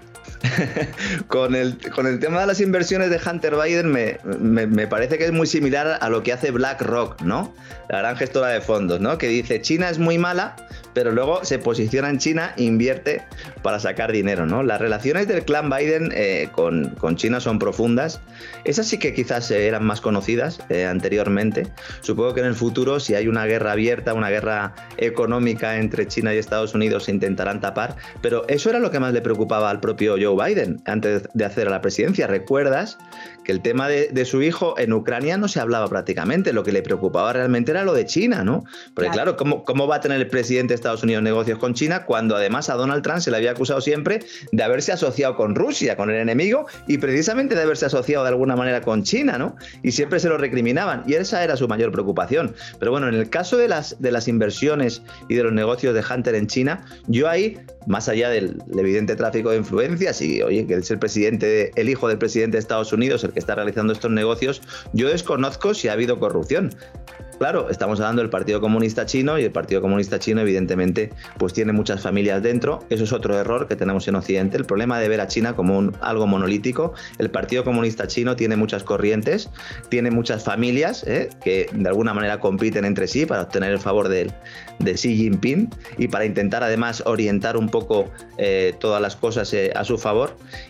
[laughs] con, el, con el tema de las inversiones de Hunter Biden me, me, parece que es muy similar a lo que hace BlackRock, ¿no? La gran gestora de fondos, ¿no? Que dice China es muy mala, pero luego se posiciona en China e invierte para sacar dinero, ¿no? Las relaciones del clan Biden eh, con, con, China son profundas. Esas sí que quizás eran más conocidas eh, anteriormente. Supongo que en el futuro, si hay una guerra abierta, una guerra económica entre China y Estados Unidos, se intentarán tapar. Pero eso era lo que más le preocupaba al propio Joe Biden antes de hacer a la presidencia. ¿Recuerdas que el tema de, su hijo en Ucrania no se hablaba prácticamente? Lo que le preocupaba realmente era lo de China, ¿no? Porque claro, ¿cómo, ¿cómo va a tener el presidente de Estados Unidos negocios con China cuando además a Donald Trump se le había acusado siempre de haberse asociado con Rusia, con el enemigo, y precisamente de haberse asociado de alguna manera con China, ¿no? Y siempre se lo recriminaban, y esa era su mayor preocupación. Pero bueno, en el caso de las, de las inversiones y de los negocios de Hunter en China, yo ahí, más allá del, evidente tráfico de influencias y, oye, que es el presidente, el hijo del presidente de Estados Unidos el que está realizando estos negocios, yo desconozco si ha habido corrupción. Claro, estamos hablando del Partido Comunista Chino y el Partido Comunista Chino evidentemente pues tiene muchas familias dentro. Eso es otro error que tenemos en Occidente, el problema de ver a China como algo monolítico. El Partido Comunista Chino tiene muchas corrientes, tiene muchas familias ¿eh? que de alguna manera compiten entre sí para obtener el favor de, de Xi Jinping y para intentar además orientar un poco eh, todas las cosas eh, a su favor.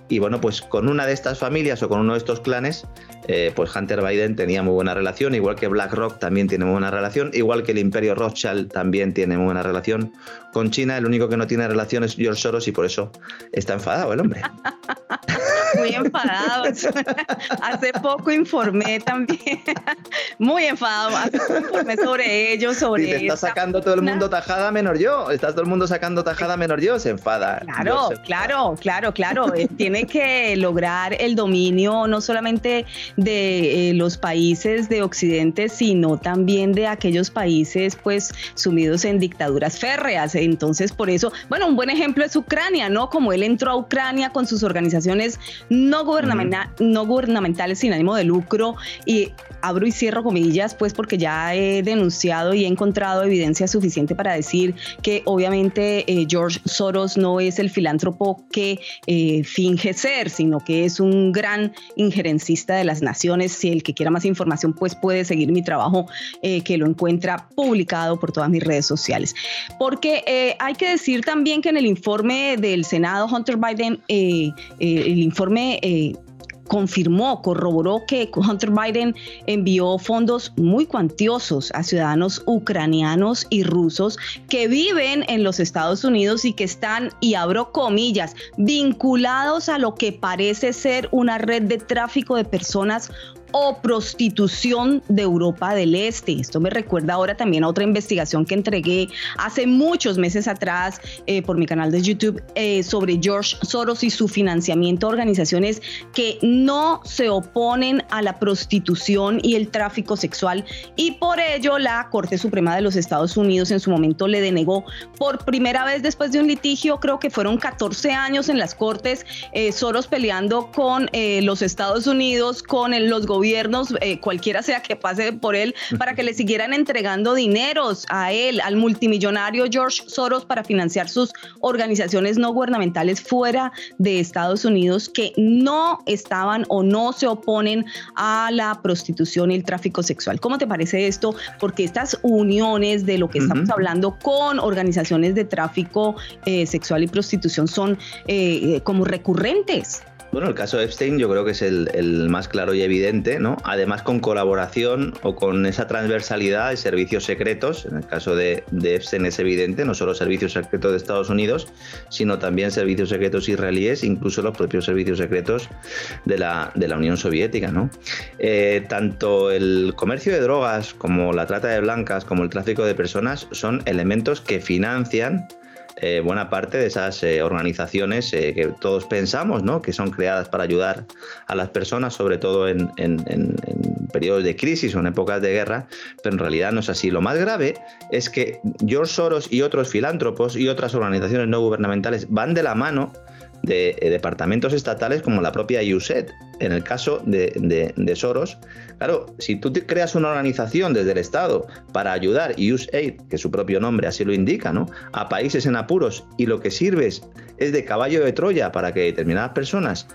Y bueno, pues con una de estas familias o con uno de estos clanes, pues Hunter Biden tenía muy buena relación, igual que BlackRock también tiene muy buena relación, igual que el Imperio Rothschild también tiene muy buena relación con China. El único que no tiene relación es George Soros y por eso está enfadado el hombre. [laughs] Muy enfadado. [laughs] Hace poco informé también. [laughs] Muy enfadado. Hace poco informé sobre ellos, sobre. Te está sacando todo el mundo tajada menos yo. Estás todo el mundo sacando tajada menos yo. Se enfada. Claro, claro, claro, claro. Eh, tiene que lograr el dominio no solamente de eh, los países de Occidente, sino también de aquellos países pues sumidos en dictaduras férreas. Entonces, por eso, bueno, un buen ejemplo es Ucrania, ¿no? Como él entró a Ucrania con sus organizaciones no, no gubernamentales sin ánimo de lucro y abro y cierro comillas, pues porque ya he denunciado y he encontrado evidencia suficiente para decir que obviamente eh, George Soros no es el filántropo que eh, finge ser, sino que es un gran injerencista de las naciones. Si el que quiera más información, pues puede seguir mi trabajo eh, que lo encuentra publicado por todas mis redes sociales. Porque hay que decir también que en el informe del Senado, Hunter Biden, el informe confirmó, corroboró que Hunter Biden envió fondos muy cuantiosos a ciudadanos ucranianos y rusos que viven en los Estados Unidos y que están, y abro comillas, vinculados a lo que parece ser una red de tráfico de personas o prostitución de Europa del Este. Esto me recuerda ahora también a otra investigación que entregué hace muchos meses atrás eh, por mi canal de YouTube eh, sobre George Soros y su financiamiento a organizaciones que no se oponen a la prostitución y el tráfico sexual y por ello la Corte Suprema de los Estados Unidos en su momento le denegó por primera vez después de un litigio, creo que fueron 14 años en las Cortes, eh, Soros peleando con los Estados Unidos, con los gobiernos gobiernos, eh, cualquiera sea que pase por él, para que le siguieran entregando dineros a él, al multimillonario George Soros, para financiar sus organizaciones no gubernamentales fuera de Estados Unidos que no estaban o no se oponen a la prostitución y el tráfico sexual. ¿Cómo te parece esto? Porque estas uniones de lo que estamos hablando con organizaciones de tráfico eh, sexual y prostitución son eh, como recurrentes. Bueno, el caso Epstein yo creo que es el, más claro y evidente, ¿no? Además con colaboración o con esa transversalidad de servicios secretos, en el caso de, Epstein es evidente, no solo servicios secretos de Estados Unidos, sino también servicios secretos israelíes, incluso los propios servicios secretos de la, de la Unión Soviética, ¿no? Eh, tanto el comercio de drogas como la trata de blancas, como el tráfico de personas son elementos que financian eh, buena parte de esas eh, organizaciones eh, que todos pensamos ¿no? que son creadas para ayudar a las personas, sobre todo en, periodos de crisis o en épocas de guerra, pero en realidad no es así. Lo más grave es que George Soros y otros filántropos y otras organizaciones no gubernamentales van de la mano de eh, departamentos estatales como la propia USED. En el caso de, de, Soros, claro, si tú creas una organización desde el Estado para ayudar USAID, que su propio nombre así lo indica, ¿no? a países en apuros y lo que sirves es de caballo de Troya para que determinadas personas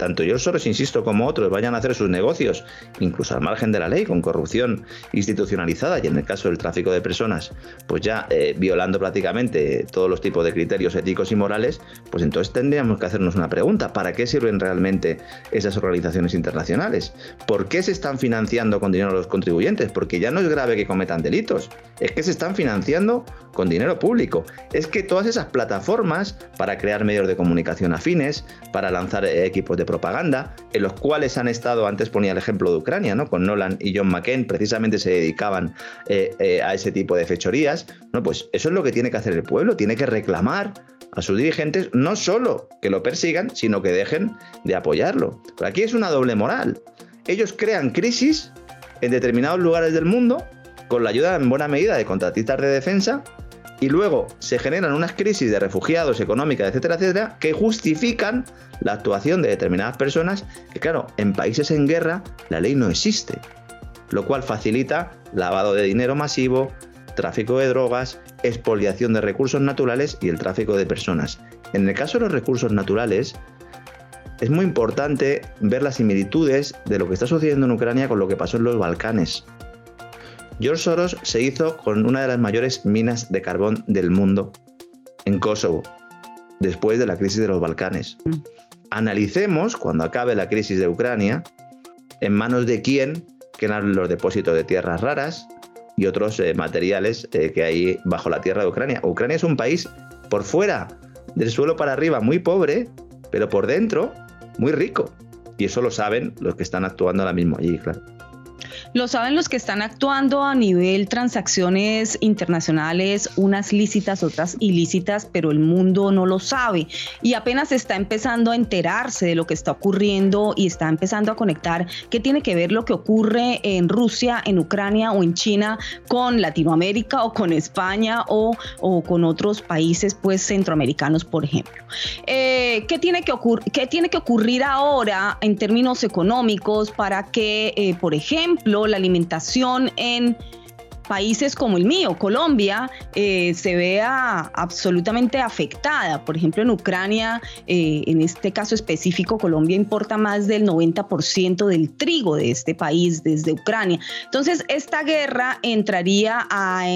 tanto yo Soros, insisto, como otros vayan a hacer sus negocios, incluso al margen de la ley, con corrupción institucionalizada y en el caso del tráfico de personas, pues ya eh, violando prácticamente todos los tipos de criterios éticos y morales, pues entonces tendríamos que hacernos una pregunta, ¿para qué sirven realmente esas organizaciones internacionales? ¿Por qué se están financiando con dinero a los contribuyentes? Porque ya no es grave que cometan delitos, es que se están financiando con dinero público. Es que todas esas plataformas para crear medios de comunicación afines, para lanzar eh, equipos de propaganda, en los cuales han estado, antes ponía el ejemplo de Ucrania, ¿no? Con Nolan y John McCain, precisamente se dedicaban eh, eh, a ese tipo de fechorías. No, pues eso es lo que tiene que hacer el pueblo, tiene que reclamar a sus dirigentes no solo que lo persigan, sino que dejen de apoyarlo. Pero aquí es una doble moral. Ellos crean crisis en determinados lugares del mundo con la ayuda en buena medida de contratistas de defensa y luego se generan unas crisis de refugiados económicas, etcétera, etcétera, que justifican la actuación de determinadas personas que, claro, en países en guerra la ley no existe, lo cual facilita lavado de dinero masivo, tráfico de drogas, expoliación de recursos naturales y el tráfico de personas. En el caso de los recursos naturales, es muy importante ver las similitudes de lo que está sucediendo en Ucrania con lo que pasó en los Balcanes. George Soros se hizo con una de las mayores minas de carbón del mundo en Kosovo, después de la crisis de los Balcanes. Mm. Analicemos, cuando acabe la crisis de Ucrania, en manos de quién quedan los depósitos de tierras raras y otros eh, materiales eh, que hay bajo la tierra de Ucrania. Ucrania es un país por fuera, del suelo para arriba, muy pobre, pero por dentro, muy rico. Y eso lo saben los que están actuando ahora mismo allí, claro. Lo saben los que están actuando a nivel transacciones internacionales, unas lícitas, otras ilícitas, pero el mundo no lo sabe y apenas está empezando a enterarse de lo que está ocurriendo y está empezando a conectar qué tiene que ver lo que ocurre en Rusia, en Ucrania o en China con Latinoamérica o con España o, con otros países pues centroamericanos, por ejemplo. Eh, ¿qué, tiene que ¿Qué tiene que ocurrir ahora en términos económicos para que, eh, por ejemplo, la alimentación en países como el mío, Colombia, eh, se vea absolutamente afectada. Por ejemplo, en Ucrania, eh, en este caso específico, Colombia importa más del 90% del trigo de este país desde Ucrania. Entonces, esta guerra entraría a,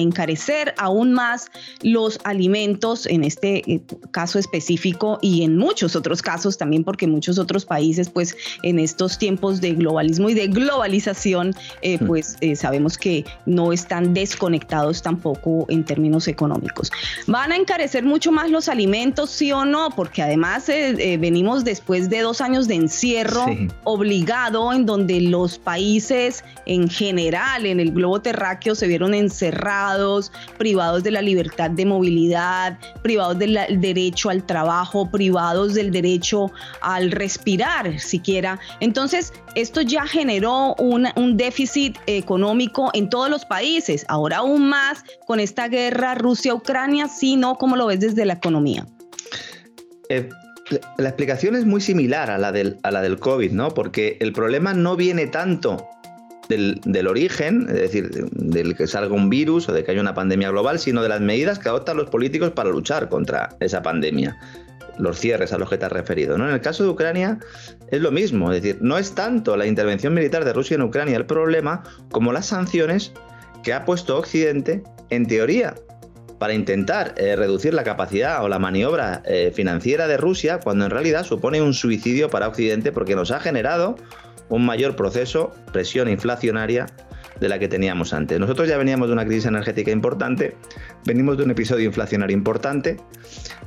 encarecer aún más los alimentos, en este eh, caso específico y en muchos otros casos también, porque muchos otros países, pues en estos tiempos de globalismo y de globalización, hmm. pues sabemos que no están desconectados tampoco en términos económicos. ¿Van a encarecer mucho más los alimentos, sí o no? Porque además eh, eh, venimos después de dos años de encierro obligado en donde los países en general en el globo terráqueo se vieron encerrados, privados de la libertad de movilidad, privados del derecho al trabajo, privados del derecho al respirar siquiera. Entonces, esto ya generó un déficit económico en todos los países, ahora aún más con esta guerra Rusia-Ucrania, sino como lo ves desde la economía. Eh, la explicación es muy similar a la, del, a la del COVID, ¿no? Porque el problema no viene tanto del, del, origen, es decir, del que salga un virus o de que haya una pandemia global, sino de las medidas que adoptan los políticos para luchar contra esa pandemia los cierres a los que te has referido. ¿no? En el caso de Ucrania es lo mismo, es decir, no es tanto la intervención militar de Rusia en Ucrania el problema como las sanciones que ha puesto Occidente, en teoría, para intentar eh, reducir la capacidad o la maniobra eh, financiera de Rusia, cuando en realidad supone un suicidio para Occidente porque nos ha generado un mayor proceso, presión inflacionaria de la que teníamos antes. Nosotros ya veníamos de una crisis energética importante, venimos de un episodio inflacionario importante.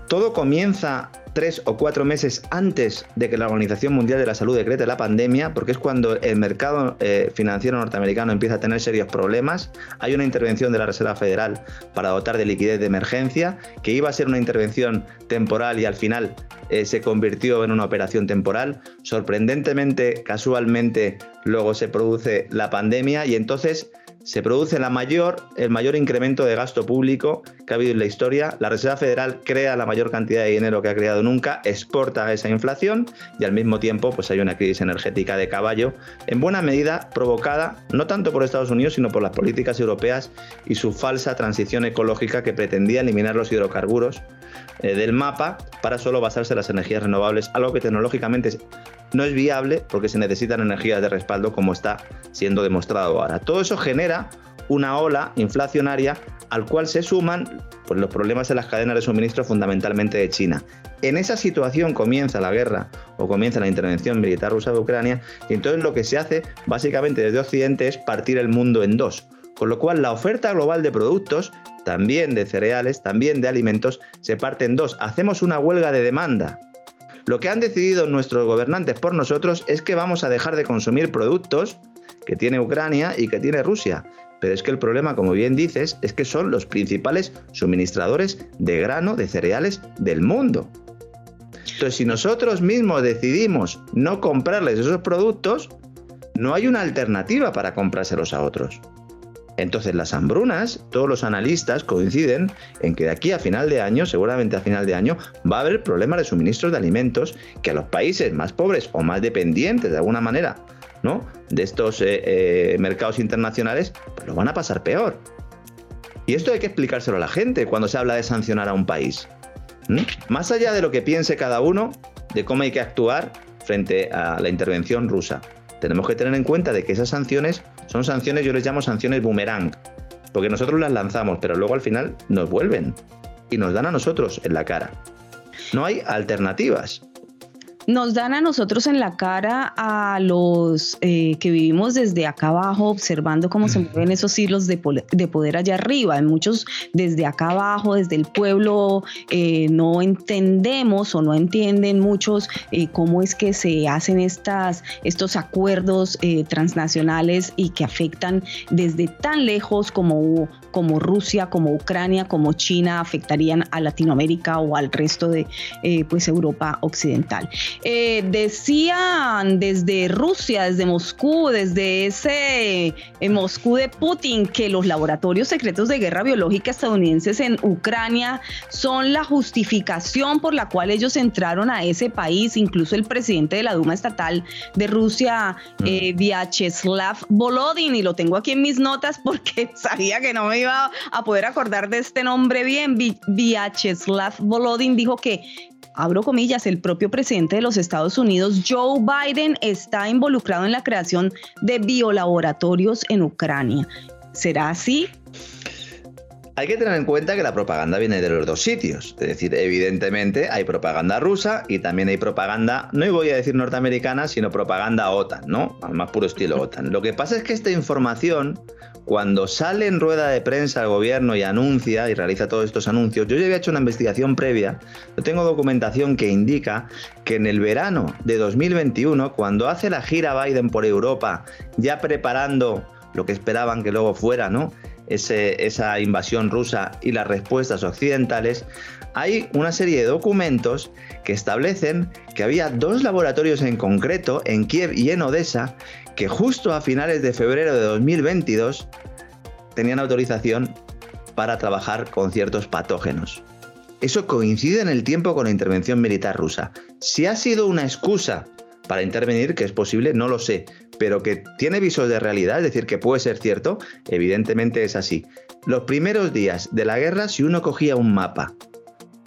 Todo comienza tres o cuatro meses antes de que la Organización Mundial de la Salud decrete la pandemia, porque es cuando el mercado eh, financiero norteamericano empieza a tener serios problemas. Hay una intervención de la Reserva Federal para dotar de liquidez de emergencia, que iba a ser una intervención temporal y al final eh, se convirtió en una operación temporal. Sorprendentemente, casualmente, luego se produce la pandemia y entonces se produce el mayor incremento de gasto público que ha habido en la historia. La Reserva Federal crea la mayor cantidad de dinero que ha creado nunca, exporta esa inflación y al mismo tiempo pues hay una crisis energética de caballo, en buena medida provocada no tanto por Estados Unidos, sino por las políticas europeas y su falsa transición ecológica que pretendía eliminar los hidrocarburos eh, del mapa para solo basarse en las energías renovables, algo que tecnológicamente no es viable porque se necesitan energías de respaldo como está siendo demostrado ahora. Todo eso genera una ola inflacionaria al cual se suman pues, los problemas en las cadenas de suministro fundamentalmente de China. En esa situación comienza la guerra o comienza la intervención militar rusa de Ucrania y entonces lo que se hace básicamente desde Occidente es partir el mundo en dos. Con lo cual la oferta global de productos, también de cereales, también de alimentos, se parte en dos. Hacemos una huelga de demanda lo que han decidido nuestros gobernantes por nosotros es que vamos a dejar de consumir productos que tiene Ucrania y que tiene Rusia. Pero es que el problema, como bien dices, es que son los principales suministradores de grano, de cereales del mundo. Entonces, si nosotros mismos decidimos no comprarles esos productos, no hay una alternativa para comprárselos a otros. Entonces las hambrunas, todos los analistas coinciden en que de aquí a final de año, seguramente a final de año, va a haber problemas de suministros de alimentos que a los países más pobres o más dependientes de alguna manera ¿no? de estos eh, eh, mercados internacionales, pues lo van a pasar peor. Y esto hay que explicárselo a la gente cuando se habla de sancionar a un país. Más allá de lo que piense cada uno de cómo hay que actuar frente a la intervención rusa, tenemos que tener en cuenta de que esas sanciones son sanciones, yo les llamo sanciones boomerang, porque nosotros las lanzamos, pero luego al final nos vuelven y nos dan a nosotros en la cara. No hay alternativas nos dan a nosotros en la cara a los eh, que vivimos desde acá abajo, observando cómo se mueven esos hilos de, poder allá arriba. Muchos desde acá abajo, desde el pueblo, eh, no entendemos o no entienden muchos eh, cómo es que se hacen estas, estos acuerdos transnacionales y que afectan desde tan lejos como, como Rusia, como Ucrania, como China, afectarían a Latinoamérica o al resto de pues Europa occidental. Eh, decían desde Rusia, desde Moscú, desde ese eh, Moscú de Putin, que los laboratorios secretos de guerra biológica estadounidenses en Ucrania son la justificación por la cual ellos entraron a ese país. Incluso el presidente de la Duma Estatal de Rusia, mm. eh, Vyacheslav Volodin, y lo tengo aquí en mis notas porque [laughs] sabía que no me iba a poder acordar de este nombre bien. Vyacheslav Volodin dijo que abro comillas, el propio presidente de los Estados Unidos, Joe Biden, está involucrado en la creación de biolaboratorios en Ucrania. ¿Será así? Hay que tener en cuenta que la propaganda viene de los dos sitios. Es decir, evidentemente hay propaganda rusa y también hay propaganda, no voy a decir norteamericana, sino propaganda OTAN, ¿no? Al más puro estilo [laughs] OTAN. Lo que pasa es que esta información cuando sale en rueda de prensa el gobierno y anuncia y realiza todos estos anuncios, yo ya había hecho una investigación previa, yo tengo documentación que indica que en el verano de 2021, cuando hace la gira Biden por Europa, ya preparando lo que esperaban que luego fuera, ¿no? Esa invasión rusa y las respuestas occidentales, hay una serie de documentos que establecen que había dos laboratorios en concreto, en Kiev y en Odessa, que justo a finales de febrero de 2022 tenían autorización para trabajar con ciertos patógenos. Eso coincide en el tiempo con la intervención militar rusa. Si ha sido una excusa para intervenir, que es posible, no lo sé, pero que tiene visos de realidad, es decir, que puede ser cierto, evidentemente es así. Los primeros días de la guerra, si uno cogía un mapa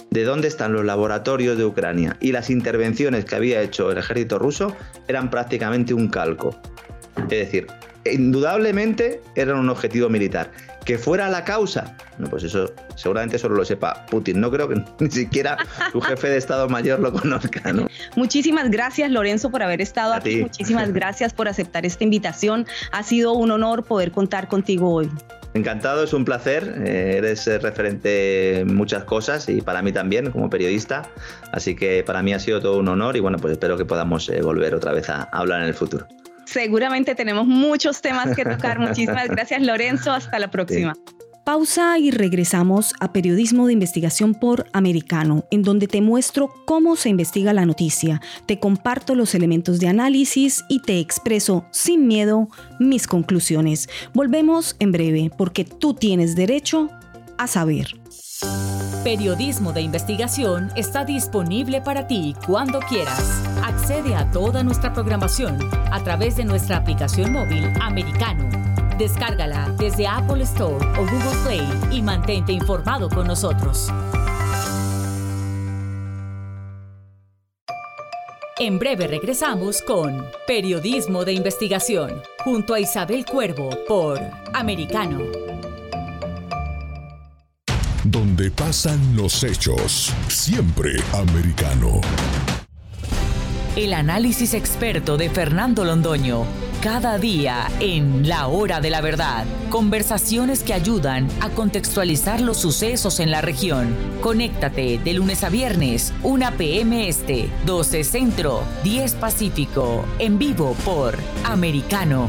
de dónde están los laboratorios de Ucrania y las intervenciones que había hecho el ejército ruso, eran prácticamente un calco. Es decir, indudablemente era un objetivo militar. Que fuera la causa, no, pues eso seguramente solo lo sepa Putin. No creo que [laughs] ni siquiera su jefe de Estado Mayor lo conozca, ¿no? Muchísimas gracias, Lorenzo, por haber estado aquí. Muchísimas [laughs] gracias por aceptar esta invitación. Ha sido un honor poder contar contigo hoy. Encantado, es un placer. Eh, eres eh, referente en muchas cosas y para mí también como periodista. Así que para mí ha sido todo un honor y bueno, pues espero que podamos eh, volver otra vez a hablar en el futuro. Seguramente tenemos muchos temas que tocar. [laughs] Muchísimas gracias, Lorenzo. Hasta la próxima. Pausa y regresamos a Periodismo de Investigación por Americano, en donde te muestro cómo se investiga la noticia, te comparto los elementos de análisis y te expreso sin miedo mis conclusiones. Volvemos en breve porque tú tienes derecho a saber. Periodismo de investigación está disponible para ti cuando quieras. Accede a toda nuestra programación a través de nuestra aplicación móvil americano Descárgala desde Apple Store o Google Play y mantente informado con nosotros. En breve regresamos con Periodismo de Investigación junto a Isabel Cuervo por Americano. Donde pasan los hechos, siempre americano. El análisis experto de Fernando Londoño cada día en La Hora de la Verdad. Conversaciones que ayudan a contextualizar los sucesos en la región. Conéctate de lunes a viernes, 1 p.m. Este, 12 Centro, 10 Pacífico, en vivo por Americano.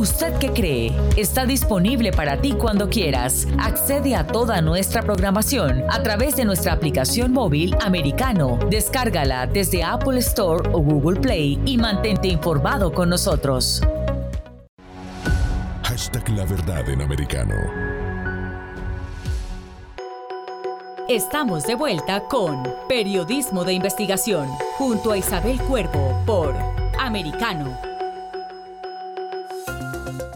¿Usted qué cree? Está disponible para ti cuando quieras. Accede a toda nuestra programación a través de nuestra aplicación móvil americano. Descárgala desde Apple Store o Google Play y mantente informado con nosotros. Hashtag La Verdad en Americano. Estamos de vuelta con Periodismo de Investigación junto a Isabel Cuervo por Americano.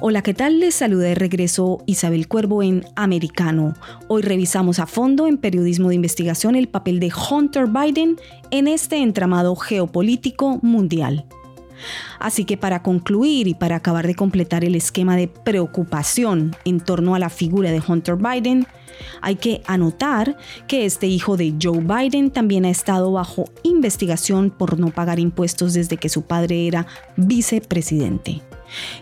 Hola, ¿qué tal? Les saluda de regreso Isabel Cuervo en Americano. Hoy revisamos a fondo en periodismo de investigación el papel de Hunter Biden en este entramado geopolítico mundial. Así que para concluir y para acabar de completar el esquema de preocupación en torno a la figura de Hunter Biden, hay que anotar que este hijo de Joe Biden también ha estado bajo investigación por no pagar impuestos desde que su padre era vicepresidente.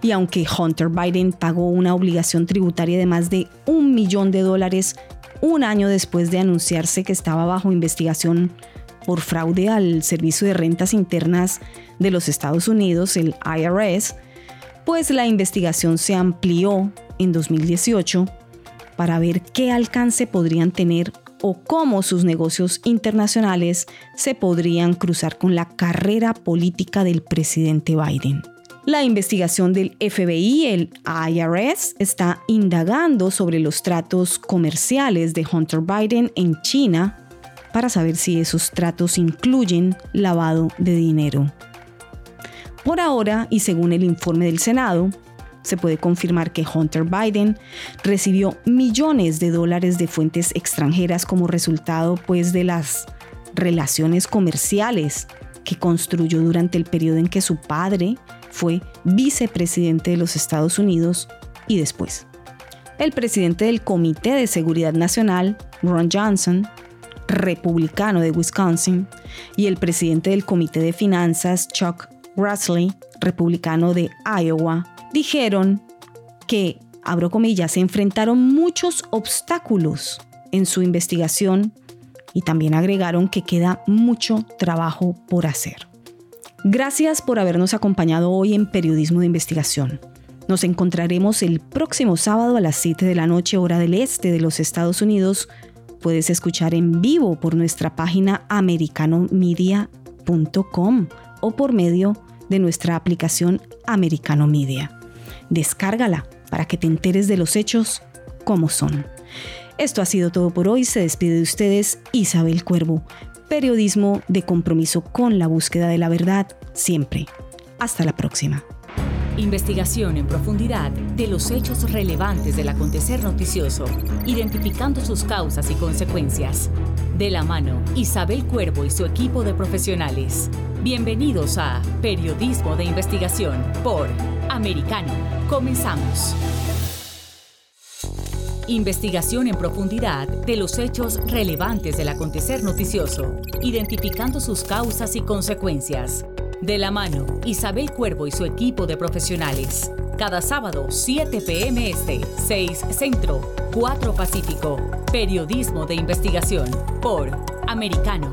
Y aunque Hunter Biden pagó una obligación tributaria de más de un millón de dólares un año después de anunciarse que estaba bajo investigación por fraude al Servicio de Rentas Internas de los Estados Unidos, el IRS, pues la investigación se amplió en 2018 para ver qué alcance podrían tener o cómo sus negocios internacionales se podrían cruzar con la carrera política del presidente Biden. La investigación del FBI, el IRS, está indagando sobre los tratos comerciales de Hunter Biden en China para saber si esos tratos incluyen lavado de dinero. Por ahora, y según el informe del Senado, se puede confirmar que Hunter Biden recibió millones de dólares de fuentes extranjeras como resultado pues de las relaciones comerciales que construyó durante el periodo en que su padre fue vicepresidente de los Estados Unidos y después. El presidente del Comité de Seguridad Nacional, Ron Johnson, republicano de Wisconsin, y el presidente del Comité de Finanzas, Chuck Grassley, republicano de Iowa, dijeron que abro comillas, se enfrentaron muchos obstáculos en su investigación y también agregaron que queda mucho trabajo por hacer. Gracias por habernos acompañado hoy en Periodismo de Investigación. Nos encontraremos el próximo sábado a las 7 de la noche hora del este de los Estados Unidos. Puedes escuchar en vivo por nuestra página americanomedia.com o por medio de nuestra aplicación Americano Media. Descárgala para que te enteres de los hechos como son. Esto ha sido todo por hoy. Se despide de ustedes Isabel Cuervo. Periodismo de compromiso con la búsqueda de la verdad siempre. Hasta la próxima. Investigación en profundidad de los hechos relevantes del acontecer noticioso, identificando sus causas y consecuencias. De la mano, Isabel Cuervo y su equipo de profesionales. Bienvenidos a Periodismo de Investigación por Americano. Comenzamos. Investigación en profundidad de los hechos relevantes del acontecer noticioso, identificando sus causas y consecuencias. De la mano, Isabel Cuervo y su equipo de profesionales. Cada sábado, 7 p.m. Este, 6 Centro, 4 Pacífico. Periodismo de investigación por Americano.